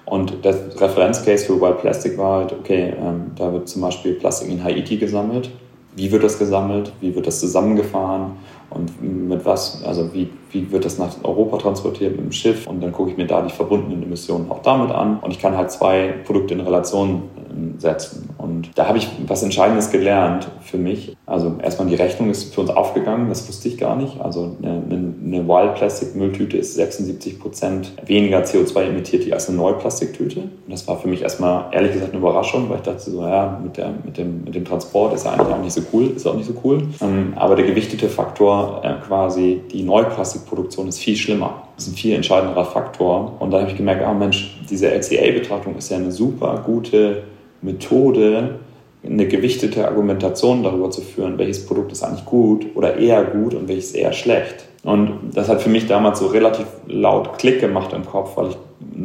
und der Referenzcase für Wild Plastic war halt, okay, ähm, da wird zum Beispiel Plastik in Haiti gesammelt. Wie wird das gesammelt? Wie wird das zusammengefahren? Und mit was, also wie, wie wird das nach Europa transportiert mit dem Schiff? Und dann gucke ich mir da die verbundenen Emissionen auch damit an. Und ich kann halt zwei Produkte in Relation ähm, setzen. Und da habe ich was Entscheidendes gelernt für mich. Also erstmal die Rechnung ist für uns aufgegangen, das wusste ich gar nicht. Also eine, Wild Plastic Mülltüte ist 76 Prozent weniger CO2 emittiert als eine neue Plastiktüte. Und das war für mich erstmal ehrlich gesagt eine Überraschung, weil ich dachte so, ja, mit, der, mit, dem, mit dem Transport ist ja eigentlich auch nicht so cool, ist auch nicht so cool. Ähm, aber der gewichtete Faktor äh, quasi, die Neuplastikproduktion ist viel schlimmer. Das ist ein viel entscheidenderer Faktor. Und da habe ich gemerkt, ah Mensch, diese LCA-Betrachtung ist ja eine super gute Methode, eine gewichtete Argumentation darüber zu führen, welches Produkt ist eigentlich gut oder eher gut und welches eher schlecht. Und das hat für mich damals so relativ laut Klick gemacht im Kopf, weil ich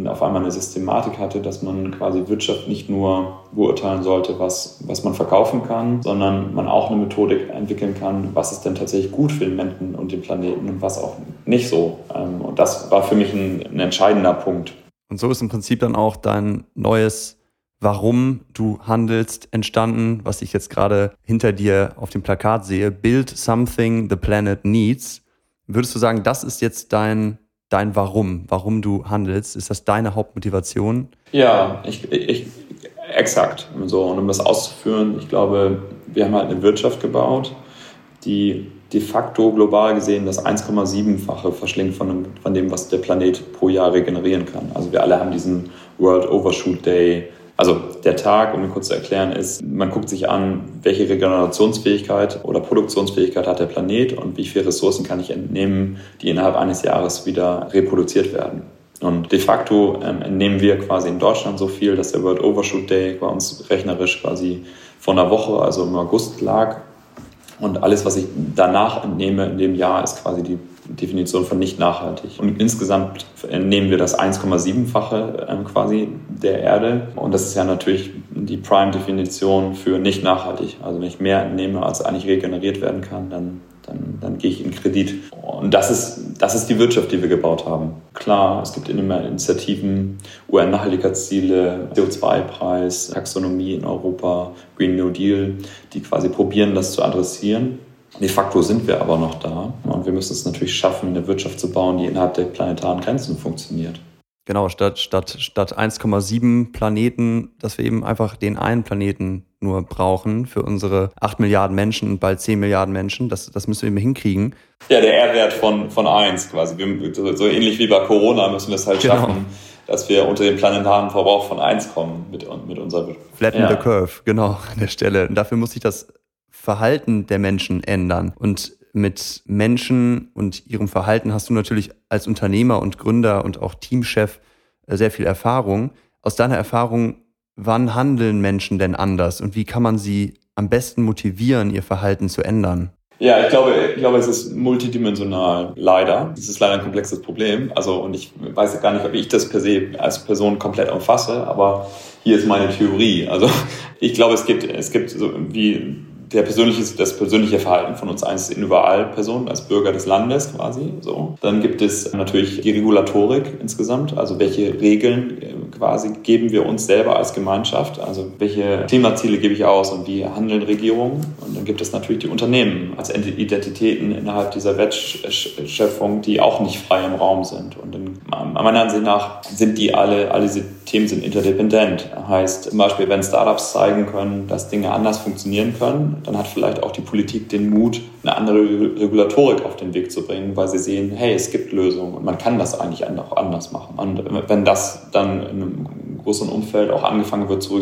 auf einmal eine Systematik hatte, dass man quasi Wirtschaft nicht nur beurteilen sollte, was, was man verkaufen kann, sondern man auch eine Methodik entwickeln kann, was ist denn tatsächlich gut für den Menschen und den Planeten und was auch nicht so. Ähm, und das war für mich ein, ein entscheidender Punkt. Und so ist im Prinzip dann auch dein neues warum du handelst, entstanden, was ich jetzt gerade hinter dir auf dem Plakat sehe. Build something the planet needs. Würdest du sagen, das ist jetzt dein, dein Warum, warum du handelst? Ist das deine Hauptmotivation? Ja, ich, ich, exakt. So, und um das auszuführen, ich glaube, wir haben halt eine Wirtschaft gebaut, die de facto global gesehen das 1,7-fache verschlingt von, von dem, was der Planet pro Jahr regenerieren kann. Also wir alle haben diesen World Overshoot Day. Also der Tag, um ihn kurz zu erklären, ist, man guckt sich an, welche Regenerationsfähigkeit oder Produktionsfähigkeit hat der Planet und wie viele Ressourcen kann ich entnehmen, die innerhalb eines Jahres wieder reproduziert werden. Und de facto ähm, entnehmen wir quasi in Deutschland so viel, dass der World Overshoot Day bei uns rechnerisch quasi vor einer Woche, also im August lag. Und alles, was ich danach entnehme in dem Jahr, ist quasi die Definition von nicht nachhaltig. Und insgesamt entnehmen wir das 1,7-fache ähm, quasi der Erde. Und das ist ja natürlich die Prime-Definition für nicht nachhaltig. Also wenn ich mehr entnehme, als eigentlich regeneriert werden kann, dann dann, dann gehe ich in Kredit. Und das ist, das ist die Wirtschaft, die wir gebaut haben. Klar, es gibt immer Initiativen, UN-Nachhaltigkeitsziele, CO2-Preis, Taxonomie in Europa, Green New Deal, die quasi probieren, das zu adressieren. De facto sind wir aber noch da und wir müssen es natürlich schaffen, eine Wirtschaft zu bauen, die innerhalb der planetaren Grenzen funktioniert. Genau, statt, statt, statt 1,7 Planeten, dass wir eben einfach den einen Planeten nur brauchen für unsere 8 Milliarden Menschen und bald 10 Milliarden Menschen. Das, das müssen wir eben hinkriegen. Ja, der R-Wert von, von 1 quasi. Wir, so ähnlich wie bei Corona müssen wir es halt genau. schaffen, dass wir unter den planetaren Verbrauch von 1 kommen mit, mit unserer... Flatten ja. the curve, genau, an der Stelle. Und dafür muss sich das Verhalten der Menschen ändern. Und mit Menschen und ihrem Verhalten hast du natürlich als Unternehmer und Gründer und auch Teamchef äh, sehr viel Erfahrung. Aus deiner Erfahrung, wann handeln Menschen denn anders und wie kann man sie am besten motivieren, ihr Verhalten zu ändern? Ja, ich glaube, ich glaube, es ist multidimensional, leider. Es ist leider ein komplexes Problem. Also, und ich weiß gar nicht, ob ich das per se als Person komplett umfasse, aber hier ist meine Theorie. Also, ich glaube, es gibt, es gibt so wie der persönliche, das persönliche Verhalten von uns eins Individualpersonen als Bürger des Landes quasi. So. Dann gibt es natürlich die Regulatorik insgesamt, also welche Regeln äh, quasi geben wir uns selber als Gemeinschaft, also welche Klimaziele gebe ich aus und wie handeln Regierungen. Und dann gibt es natürlich die Unternehmen als Identitäten innerhalb dieser Wertschöpfung, die auch nicht frei im Raum sind. Und dann, meiner Ansicht nach sind die alle, alle diese Themen sind interdependent. Heißt zum Beispiel, wenn Startups zeigen können, dass Dinge anders funktionieren können, dann hat vielleicht auch die Politik den Mut, eine andere Regulatorik auf den Weg zu bringen, weil sie sehen, hey, es gibt Lösungen und man kann das eigentlich auch anders machen. Und wenn das dann in einem größeren Umfeld auch angefangen wird zu,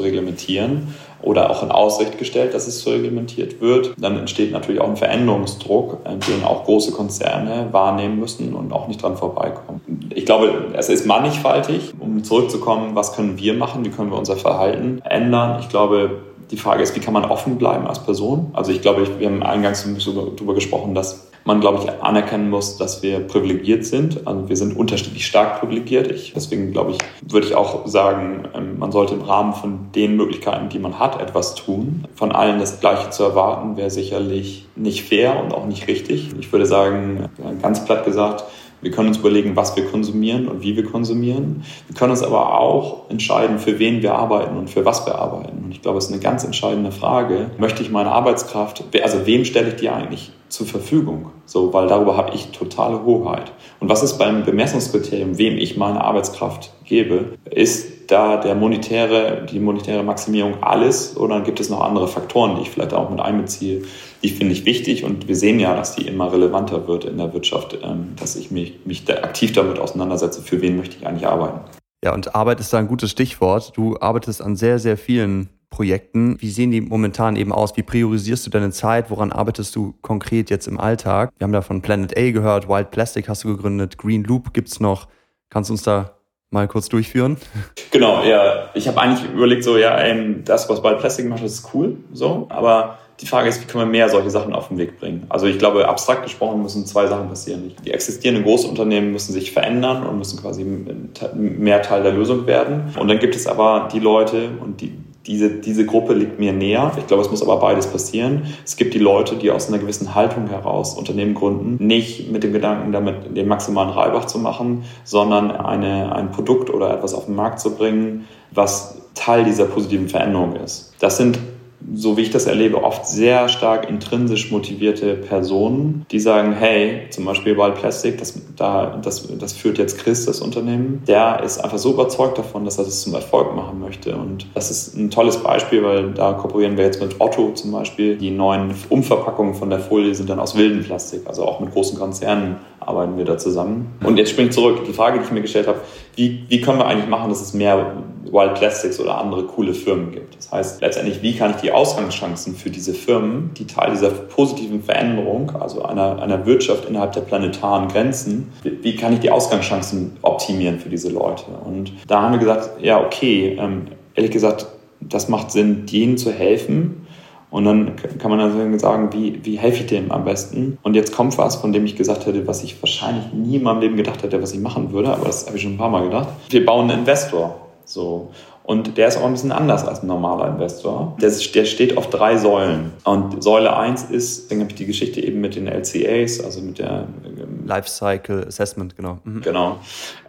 reglementieren oder auch in Aussicht gestellt, dass es so reglementiert wird, dann entsteht natürlich auch ein Veränderungsdruck, den auch große Konzerne wahrnehmen müssen und auch nicht dran vorbeikommen. Ich glaube, es ist mannigfaltig. Um zurückzukommen, was können wir machen? Wie können wir unser Verhalten ändern? Ich glaube, die Frage ist, wie kann man offen bleiben als Person? Also ich glaube, wir haben eingangs darüber gesprochen, dass man, glaube ich, anerkennen muss, dass wir privilegiert sind. Also wir sind unterschiedlich stark privilegiert. Ich, deswegen, glaube ich, würde ich auch sagen, ähm, man sollte im Rahmen von den Möglichkeiten, die man hat, etwas tun. Von allen das Gleiche zu erwarten, wäre sicherlich nicht fair und auch nicht richtig. Ich würde sagen, ganz platt gesagt, wir können uns überlegen, was wir konsumieren und wie wir konsumieren. Wir können uns aber auch entscheiden, für wen wir arbeiten und für was wir arbeiten. Und ich glaube, es ist eine ganz entscheidende Frage. Möchte ich meine Arbeitskraft, also wem stelle ich die eigentlich zur Verfügung? So, weil darüber habe ich totale Hoheit. Und was ist beim Bemessungskriterium, wem ich meine Arbeitskraft gebe? Ist da der monetäre, die monetäre Maximierung alles oder gibt es noch andere Faktoren, die ich vielleicht auch mit einbeziehe? Die finde ich wichtig und wir sehen ja, dass die immer relevanter wird in der Wirtschaft, ähm, dass ich mich, mich da aktiv damit auseinandersetze, für wen möchte ich eigentlich arbeiten. Ja, und Arbeit ist da ein gutes Stichwort. Du arbeitest an sehr, sehr vielen Projekten. Wie sehen die momentan eben aus? Wie priorisierst du deine Zeit? Woran arbeitest du konkret jetzt im Alltag? Wir haben da von Planet A gehört, Wild Plastic hast du gegründet, Green Loop gibt's noch. Kannst du uns da mal kurz durchführen? Genau, ja. Ich habe eigentlich überlegt, so, ja, das, was Wild Plastic macht, ist cool, so. Aber die Frage ist, wie können wir mehr solche Sachen auf den Weg bringen? Also ich glaube, abstrakt gesprochen müssen zwei Sachen passieren. Die existierenden Großunternehmen müssen sich verändern und müssen quasi mehr Teil der Lösung werden. Und dann gibt es aber die Leute und die, diese, diese Gruppe liegt mir näher. Ich glaube, es muss aber beides passieren. Es gibt die Leute, die aus einer gewissen Haltung heraus Unternehmen gründen, nicht mit dem Gedanken, damit den maximalen Reibach zu machen, sondern eine, ein Produkt oder etwas auf den Markt zu bringen, was Teil dieser positiven Veränderung ist. Das sind so wie ich das erlebe, oft sehr stark intrinsisch motivierte Personen, die sagen, hey, zum Beispiel Wild Plastic, das, da, das, das führt jetzt Chris, das Unternehmen, der ist einfach so überzeugt davon, dass er das zum Erfolg machen möchte. Und das ist ein tolles Beispiel, weil da kooperieren wir jetzt mit Otto zum Beispiel. Die neuen Umverpackungen von der Folie sind dann aus wildem Plastik, also auch mit großen Konzernen arbeiten wir da zusammen. Und jetzt springe ich zurück. Die Frage, die ich mir gestellt habe, wie, wie können wir eigentlich machen, dass es mehr Wild Plastics oder andere coole Firmen gibt? Das heißt, letztendlich, wie kann ich die Ausgangschancen für diese Firmen, die Teil dieser positiven Veränderung, also einer, einer Wirtschaft innerhalb der planetaren Grenzen, wie, wie kann ich die Ausgangschancen optimieren für diese Leute? Und da haben wir gesagt, ja, okay, ähm, ehrlich gesagt, das macht Sinn, denen zu helfen, und dann kann man dann sagen, wie, wie helfe ich dem am besten? Und jetzt kommt was, von dem ich gesagt hätte, was ich wahrscheinlich nie in meinem Leben gedacht hätte, was ich machen würde, aber das habe ich schon ein paar Mal gedacht. Wir bauen einen Investor. So. Und der ist auch ein bisschen anders als ein normaler Investor. Der, der steht auf drei Säulen. Und Säule 1 ist, dann habe ich die Geschichte eben mit den LCAs, also mit der ähm, Lifecycle Assessment, genau. Mhm. Genau,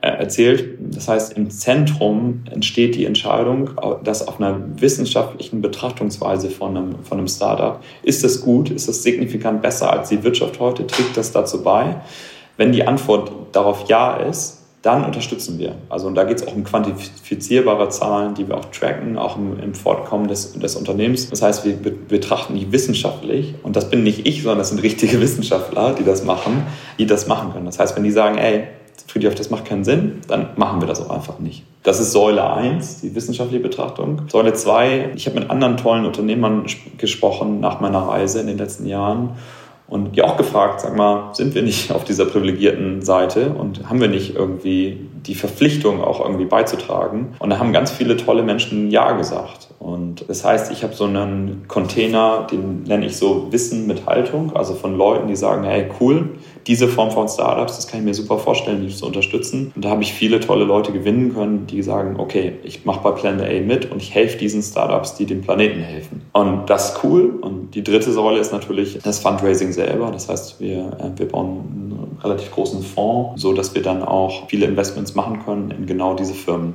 äh, erzählt. Das heißt, im Zentrum entsteht die Entscheidung, dass auf einer wissenschaftlichen Betrachtungsweise von einem, von einem Startup, ist das gut, ist das signifikant besser als die Wirtschaft heute, trägt das dazu bei? Wenn die Antwort darauf ja ist, dann unterstützen wir. Also und da geht es auch um quantifizierbare Zahlen, die wir auch tracken, auch im, im Fortkommen des, des Unternehmens. Das heißt, wir betrachten die wissenschaftlich und das bin nicht ich, sondern das sind richtige Wissenschaftler, die das machen, die das machen können. Das heißt, wenn die sagen, ey, Friedhof, das macht keinen Sinn, dann machen wir das auch einfach nicht. Das ist Säule 1, die wissenschaftliche Betrachtung. Säule 2, ich habe mit anderen tollen Unternehmern gesprochen nach meiner Reise in den letzten Jahren und die auch gefragt, sag mal, sind wir nicht auf dieser privilegierten Seite und haben wir nicht irgendwie die Verpflichtung auch irgendwie beizutragen? Und da haben ganz viele tolle Menschen Ja gesagt. Und das heißt, ich habe so einen Container, den nenne ich so Wissen mit Haltung, also von Leuten, die sagen, hey, cool, diese Form von Startups, das kann ich mir super vorstellen, die zu unterstützen. Und da habe ich viele tolle Leute gewinnen können, die sagen, okay, ich mache bei Plan A mit und ich helfe diesen Startups, die dem Planeten helfen. Und das ist cool. Und die dritte Säule ist natürlich das Fundraising selber. Das heißt, wir, äh, wir bauen einen relativ großen Fonds, so dass wir dann auch viele Investments machen können in genau diese Firmen.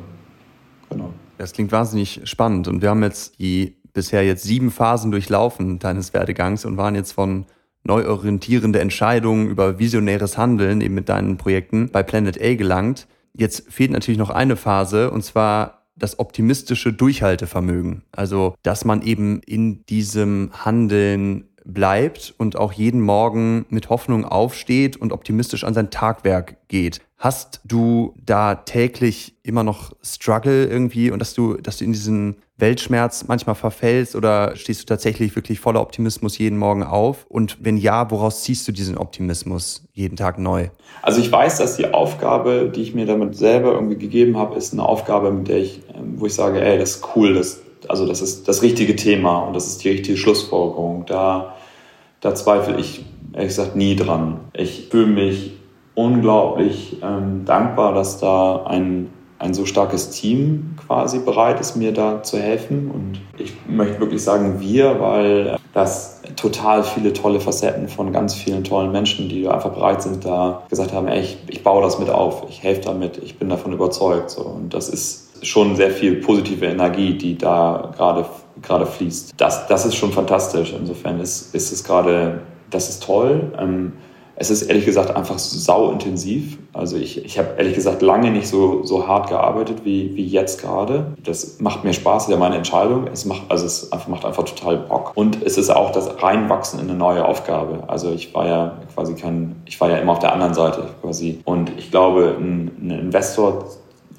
Genau. Das klingt wahnsinnig spannend. Und wir haben jetzt die bisher jetzt sieben Phasen durchlaufen deines Werdegangs und waren jetzt von neuorientierende Entscheidungen über visionäres Handeln eben mit deinen Projekten bei Planet A gelangt. Jetzt fehlt natürlich noch eine Phase und zwar das optimistische Durchhaltevermögen. Also, dass man eben in diesem Handeln bleibt und auch jeden Morgen mit Hoffnung aufsteht und optimistisch an sein Tagwerk geht. Hast du da täglich immer noch Struggle irgendwie und dass du, dass du in diesen Weltschmerz manchmal verfällst oder stehst du tatsächlich wirklich voller Optimismus jeden Morgen auf? Und wenn ja, woraus ziehst du diesen Optimismus jeden Tag neu? Also ich weiß, dass die Aufgabe, die ich mir damit selber irgendwie gegeben habe, ist eine Aufgabe, mit der ich, ähm, wo ich sage, ey, das ist cool, das, also das ist das richtige Thema und das ist die richtige Schlussfolgerung. Da da zweifle ich ehrlich gesagt nie dran. Ich fühle mich unglaublich ähm, dankbar, dass da ein, ein so starkes Team quasi bereit ist, mir da zu helfen. Und ich möchte wirklich sagen wir, weil das total viele tolle Facetten von ganz vielen tollen Menschen, die einfach bereit sind, da gesagt haben, ey, ich, ich baue das mit auf, ich helfe damit, ich bin davon überzeugt. So. Und das ist schon sehr viel positive Energie, die da gerade gerade fließt. Das, das ist schon fantastisch. Insofern ist, ist es gerade, das ist toll. Ähm, es ist ehrlich gesagt einfach sau intensiv. Also ich, ich habe ehrlich gesagt lange nicht so, so hart gearbeitet wie, wie jetzt gerade. Das macht mir Spaß, ist ja meine Entscheidung. Es macht, also es einfach, macht einfach total Bock. Und es ist auch das Reinwachsen in eine neue Aufgabe. Also ich war ja quasi kein, ich war ja immer auf der anderen Seite quasi. Und ich glaube, ein, ein Investor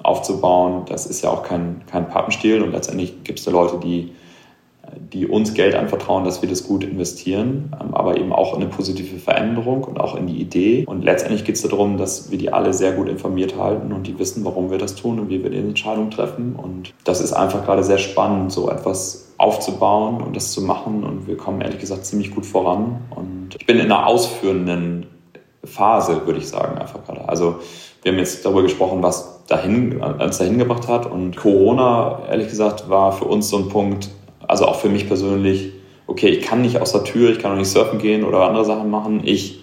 aufzubauen, das ist ja auch kein, kein Pappenstiel. Und letztendlich gibt es da Leute, die die uns Geld anvertrauen, dass wir das gut investieren, ähm, aber eben auch in eine positive Veränderung und auch in die Idee. Und letztendlich geht es darum, dass wir die alle sehr gut informiert halten und die wissen, warum wir das tun und wie wir die Entscheidung treffen. Und das ist einfach gerade sehr spannend, so etwas aufzubauen und das zu machen. Und wir kommen ehrlich gesagt ziemlich gut voran. Und ich bin in einer ausführenden Phase, würde ich sagen, einfach gerade. Also wir haben jetzt darüber gesprochen, was dahin, uns dahin gebracht hat. Und Corona, ehrlich gesagt, war für uns so ein Punkt, also auch für mich persönlich, okay, ich kann nicht aus der Tür, ich kann auch nicht surfen gehen oder andere Sachen machen. Ich,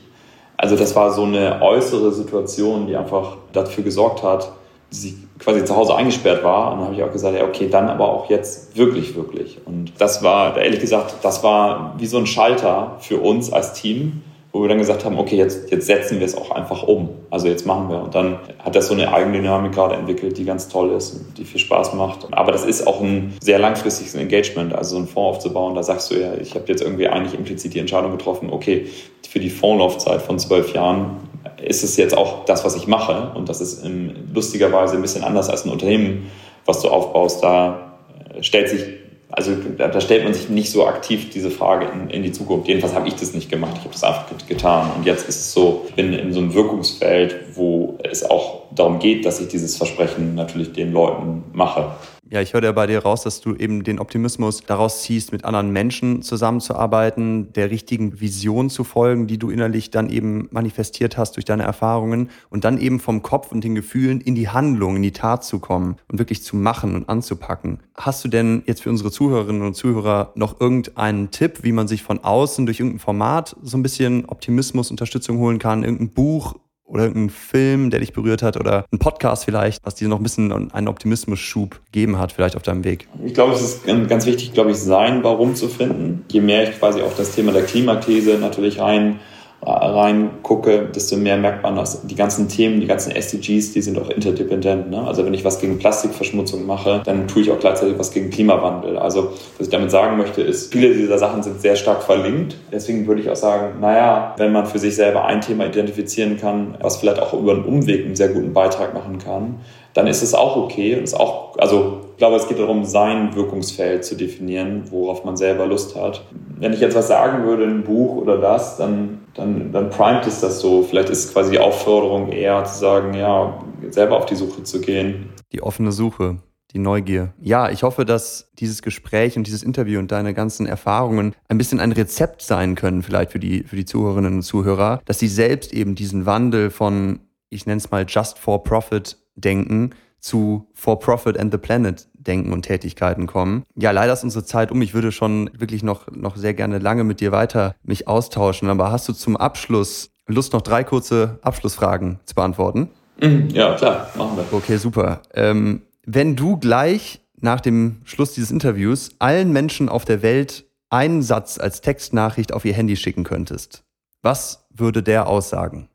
also das war so eine äußere Situation, die einfach dafür gesorgt hat, dass ich quasi zu Hause eingesperrt war. Und dann habe ich auch gesagt, ja, okay, dann aber auch jetzt wirklich, wirklich. Und das war, ehrlich gesagt, das war wie so ein Schalter für uns als Team, wo wir dann gesagt haben, okay, jetzt, jetzt setzen wir es auch einfach um. Also jetzt machen wir. Und dann hat das so eine Eigendynamik gerade entwickelt, die ganz toll ist und die viel Spaß macht. Aber das ist auch ein sehr langfristiges Engagement, also so einen Fonds aufzubauen. Da sagst du ja, ich habe jetzt irgendwie eigentlich implizit die Entscheidung getroffen, okay, für die Fondslaufzeit von zwölf Jahren ist es jetzt auch das, was ich mache. Und das ist in, lustigerweise ein bisschen anders als ein Unternehmen, was du aufbaust. Da äh, stellt sich also da, da, stellt man sich nicht so aktiv diese Frage in, in die Zukunft. Jedenfalls habe ich das nicht gemacht. Ich habe das einfach getan. Und jetzt ist es so, ich bin in so einem Wirkungsfeld, wo es auch darum geht, dass ich dieses Versprechen natürlich den Leuten mache. Ja, ich höre ja bei dir raus, dass du eben den Optimismus daraus ziehst, mit anderen Menschen zusammenzuarbeiten, der richtigen Vision zu folgen, die du innerlich dann eben manifestiert hast durch deine Erfahrungen und dann eben vom Kopf und den Gefühlen in die Handlung, in die Tat zu kommen und wirklich zu machen und anzupacken. Hast du denn jetzt für unsere Zuhörerinnen und Zuhörer noch irgendeinen Tipp, wie man sich von außen durch irgendein Format so ein bisschen Optimismus, Unterstützung holen kann, irgendein Buch, oder ein Film, der dich berührt hat oder ein Podcast vielleicht, was dir noch ein bisschen einen Optimismus-Schub gegeben hat, vielleicht auf deinem Weg? Ich glaube, es ist ganz wichtig, glaube ich, sein Warum zu finden. Je mehr ich quasi auf das Thema der Klimakrise natürlich rein reingucke, desto mehr merkt man, dass die ganzen Themen, die ganzen SDGs, die sind auch interdependent. Ne? Also wenn ich was gegen Plastikverschmutzung mache, dann tue ich auch gleichzeitig was gegen Klimawandel. Also was ich damit sagen möchte, ist, viele dieser Sachen sind sehr stark verlinkt. Deswegen würde ich auch sagen, naja, wenn man für sich selber ein Thema identifizieren kann, was vielleicht auch über einen Umweg einen sehr guten Beitrag machen kann, dann ist es auch okay ist auch, also ich glaube, es geht darum, sein Wirkungsfeld zu definieren, worauf man selber Lust hat. Wenn ich jetzt was sagen würde, ein Buch oder das, dann, dann, dann primet es das so. Vielleicht ist quasi die Aufforderung eher zu sagen, ja, selber auf die Suche zu gehen. Die offene Suche. Die Neugier. Ja, ich hoffe, dass dieses Gespräch und dieses Interview und deine ganzen Erfahrungen ein bisschen ein Rezept sein können, vielleicht für die, für die Zuhörerinnen und Zuhörer, dass sie selbst eben diesen Wandel von, ich nenne es mal Just for Profit denken zu For Profit and the Planet denken und Tätigkeiten kommen. Ja, leider ist unsere Zeit um. Ich würde schon wirklich noch, noch sehr gerne lange mit dir weiter mich austauschen. Aber hast du zum Abschluss Lust, noch drei kurze Abschlussfragen zu beantworten? Mhm, ja, klar, machen wir. Okay, super. Ähm, wenn du gleich nach dem Schluss dieses Interviews allen Menschen auf der Welt einen Satz als Textnachricht auf ihr Handy schicken könntest, was würde der aussagen?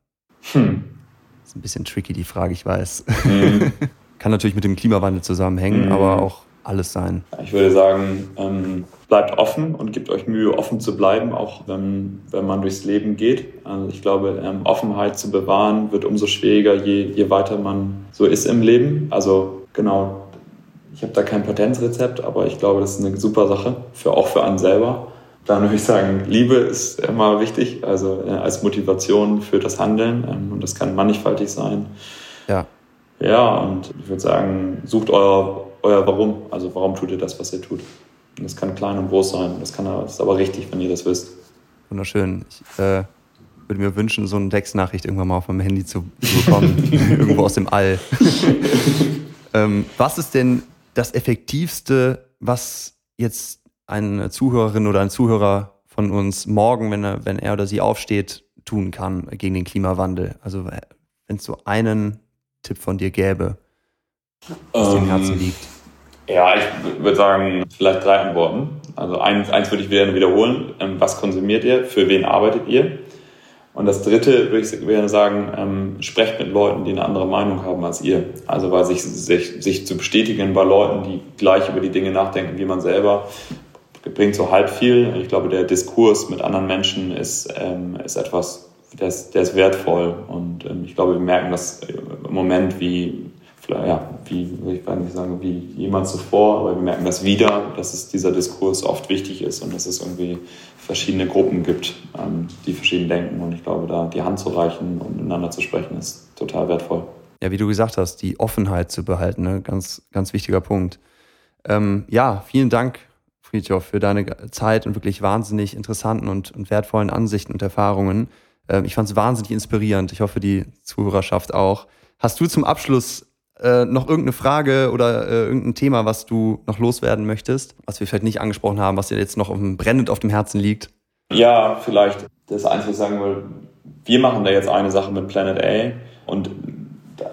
Hm. Ist ein bisschen tricky, die Frage, ich weiß. Mhm. Kann natürlich mit dem Klimawandel zusammenhängen, mhm. aber auch alles sein. Ich würde sagen, ähm, bleibt offen und gebt euch Mühe, offen zu bleiben, auch wenn, wenn man durchs Leben geht. Also ich glaube, ähm, Offenheit zu bewahren wird umso schwieriger, je, je weiter man so ist im Leben. Also genau, ich habe da kein Patentrezept, aber ich glaube, das ist eine super Sache, für, auch für einen selber. Dann würde ich sagen, Liebe ist immer wichtig, also äh, als Motivation für das Handeln. Ähm, und das kann mannigfaltig sein. Ja. Ja, und ich würde sagen, sucht euer, euer Warum. Also warum tut ihr das, was ihr tut? Und das kann klein und groß sein. Das, kann, das ist aber richtig, wenn ihr das wisst. Wunderschön. Ich äh, würde mir wünschen, so eine Textnachricht irgendwann mal auf meinem Handy zu, zu bekommen. irgendwo aus dem All. ähm, was ist denn das Effektivste, was jetzt eine Zuhörerin oder ein Zuhörer von uns morgen, wenn er, wenn er oder sie aufsteht, tun kann gegen den Klimawandel? Also wenn es so einen Tipp von dir gäbe, was ähm, dem Herzen liegt. Ja, ich würde sagen, vielleicht drei Antworten. Also eins, eins würde ich wieder wiederholen. Ähm, was konsumiert ihr? Für wen arbeitet ihr? Und das dritte würde ich gerne sagen, ähm, sprecht mit Leuten, die eine andere Meinung haben als ihr. Also weil sich, sich, sich zu bestätigen bei Leuten, die gleich über die Dinge nachdenken wie man selber, bringt so halb viel. Ich glaube, der Diskurs mit anderen Menschen ist, ähm, ist etwas, der ist, der ist wertvoll. Und ähm, ich glaube, wir merken das im Moment wie, ja, wie, ich kann nicht sagen, wie jemand zuvor, aber wir merken das wieder, dass es dieser Diskurs oft wichtig ist und dass es irgendwie verschiedene Gruppen gibt, ähm, die verschieden denken. Und ich glaube, da die Hand zu reichen und miteinander zu sprechen, ist total wertvoll. Ja, wie du gesagt hast, die Offenheit zu behalten, ne? ganz, ganz wichtiger Punkt. Ähm, ja, vielen Dank Friedhoff, für deine Zeit und wirklich wahnsinnig interessanten und, und wertvollen Ansichten und Erfahrungen. Ähm, ich fand es wahnsinnig inspirierend. Ich hoffe, die Zuhörerschaft auch. Hast du zum Abschluss äh, noch irgendeine Frage oder äh, irgendein Thema, was du noch loswerden möchtest, was wir vielleicht nicht angesprochen haben, was dir jetzt noch auf dem, brennend auf dem Herzen liegt? Ja, vielleicht. Das Einzige, was ich sagen will, wir machen da jetzt eine Sache mit Planet A und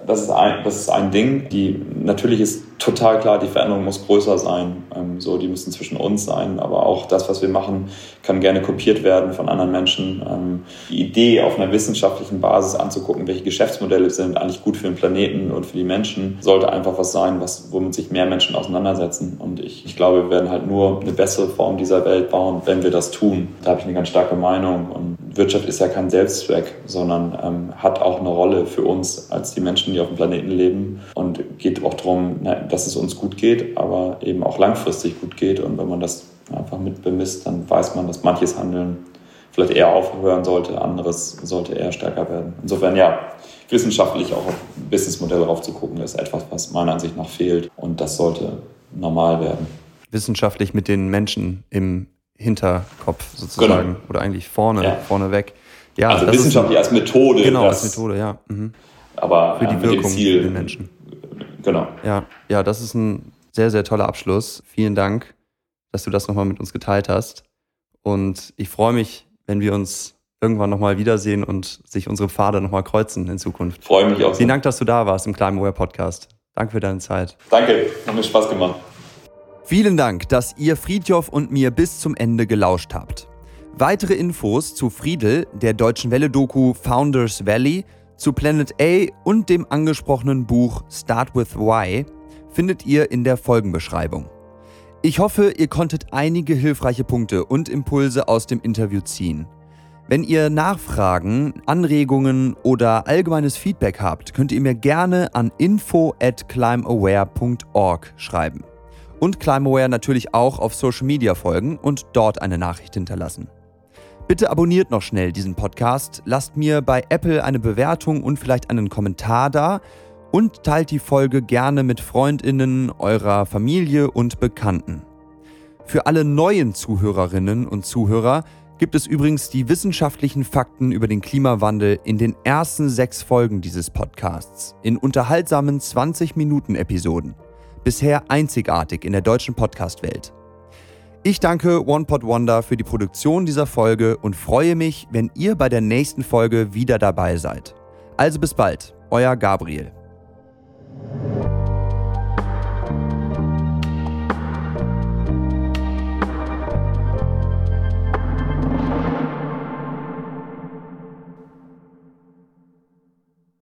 das ist ein, das ist ein Ding. Die, natürlich ist total klar, die Veränderung muss größer sein. Ähm, so, die müssen zwischen uns sein, aber auch das, was wir machen, kann gerne kopiert werden von anderen Menschen. Ähm, die Idee, auf einer wissenschaftlichen Basis anzugucken, welche Geschäftsmodelle sind eigentlich gut für den Planeten und für die Menschen, sollte einfach was sein, was, womit sich mehr Menschen auseinandersetzen. Und ich, ich glaube, wir werden halt nur eine bessere Form dieser Welt bauen, wenn wir das tun. Da habe ich eine ganz starke Meinung. Und Wirtschaft ist ja kein Selbstzweck, sondern ähm, hat auch eine Rolle für uns als die Menschen, die auf dem Planeten leben. Und geht auch darum, dass es uns gut geht, aber eben auch langfristig gut geht. Und wenn man das einfach mit bemisst, dann weiß man, dass manches Handeln vielleicht eher aufhören sollte, anderes sollte eher stärker werden. Insofern ja, wissenschaftlich auch auf Businessmodelle raufzugucken, ist etwas, was meiner Ansicht nach fehlt. Und das sollte normal werden. Wissenschaftlich mit den Menschen im Hinterkopf sozusagen genau. oder eigentlich vorne, ja. vorne weg. Ja, also wissenschaftlich als Methode. Genau, als Methode, ja. Mhm. Aber für die ja, Wirkung Ziel, für den Menschen. Genau. Ja, ja, das ist ein sehr, sehr toller Abschluss. Vielen Dank, dass du das nochmal mit uns geteilt hast. Und ich freue mich, wenn wir uns irgendwann nochmal wiedersehen und sich unsere Pfade nochmal kreuzen in Zukunft. Freue mich auch. Vielen Dank, dass du da warst im Climaware Podcast. Danke für deine Zeit. Danke, hat mir Spaß gemacht. Vielen Dank, dass ihr Friedjof und mir bis zum Ende gelauscht habt. Weitere Infos zu Friedel, der deutschen Welle-Doku Founders Valley zu Planet A und dem angesprochenen Buch Start with Why findet ihr in der Folgenbeschreibung. Ich hoffe, ihr konntet einige hilfreiche Punkte und Impulse aus dem Interview ziehen. Wenn ihr Nachfragen, Anregungen oder allgemeines Feedback habt, könnt ihr mir gerne an info at climbaware.org schreiben. Und Climbaware natürlich auch auf Social Media folgen und dort eine Nachricht hinterlassen. Bitte abonniert noch schnell diesen Podcast, lasst mir bei Apple eine Bewertung und vielleicht einen Kommentar da und teilt die Folge gerne mit Freundinnen, eurer Familie und Bekannten. Für alle neuen Zuhörerinnen und Zuhörer gibt es übrigens die wissenschaftlichen Fakten über den Klimawandel in den ersten sechs Folgen dieses Podcasts in unterhaltsamen 20-Minuten-Episoden. Bisher einzigartig in der deutschen Podcast-Welt. Ich danke OnePod Wonder für die Produktion dieser Folge und freue mich, wenn ihr bei der nächsten Folge wieder dabei seid. Also bis bald, euer Gabriel.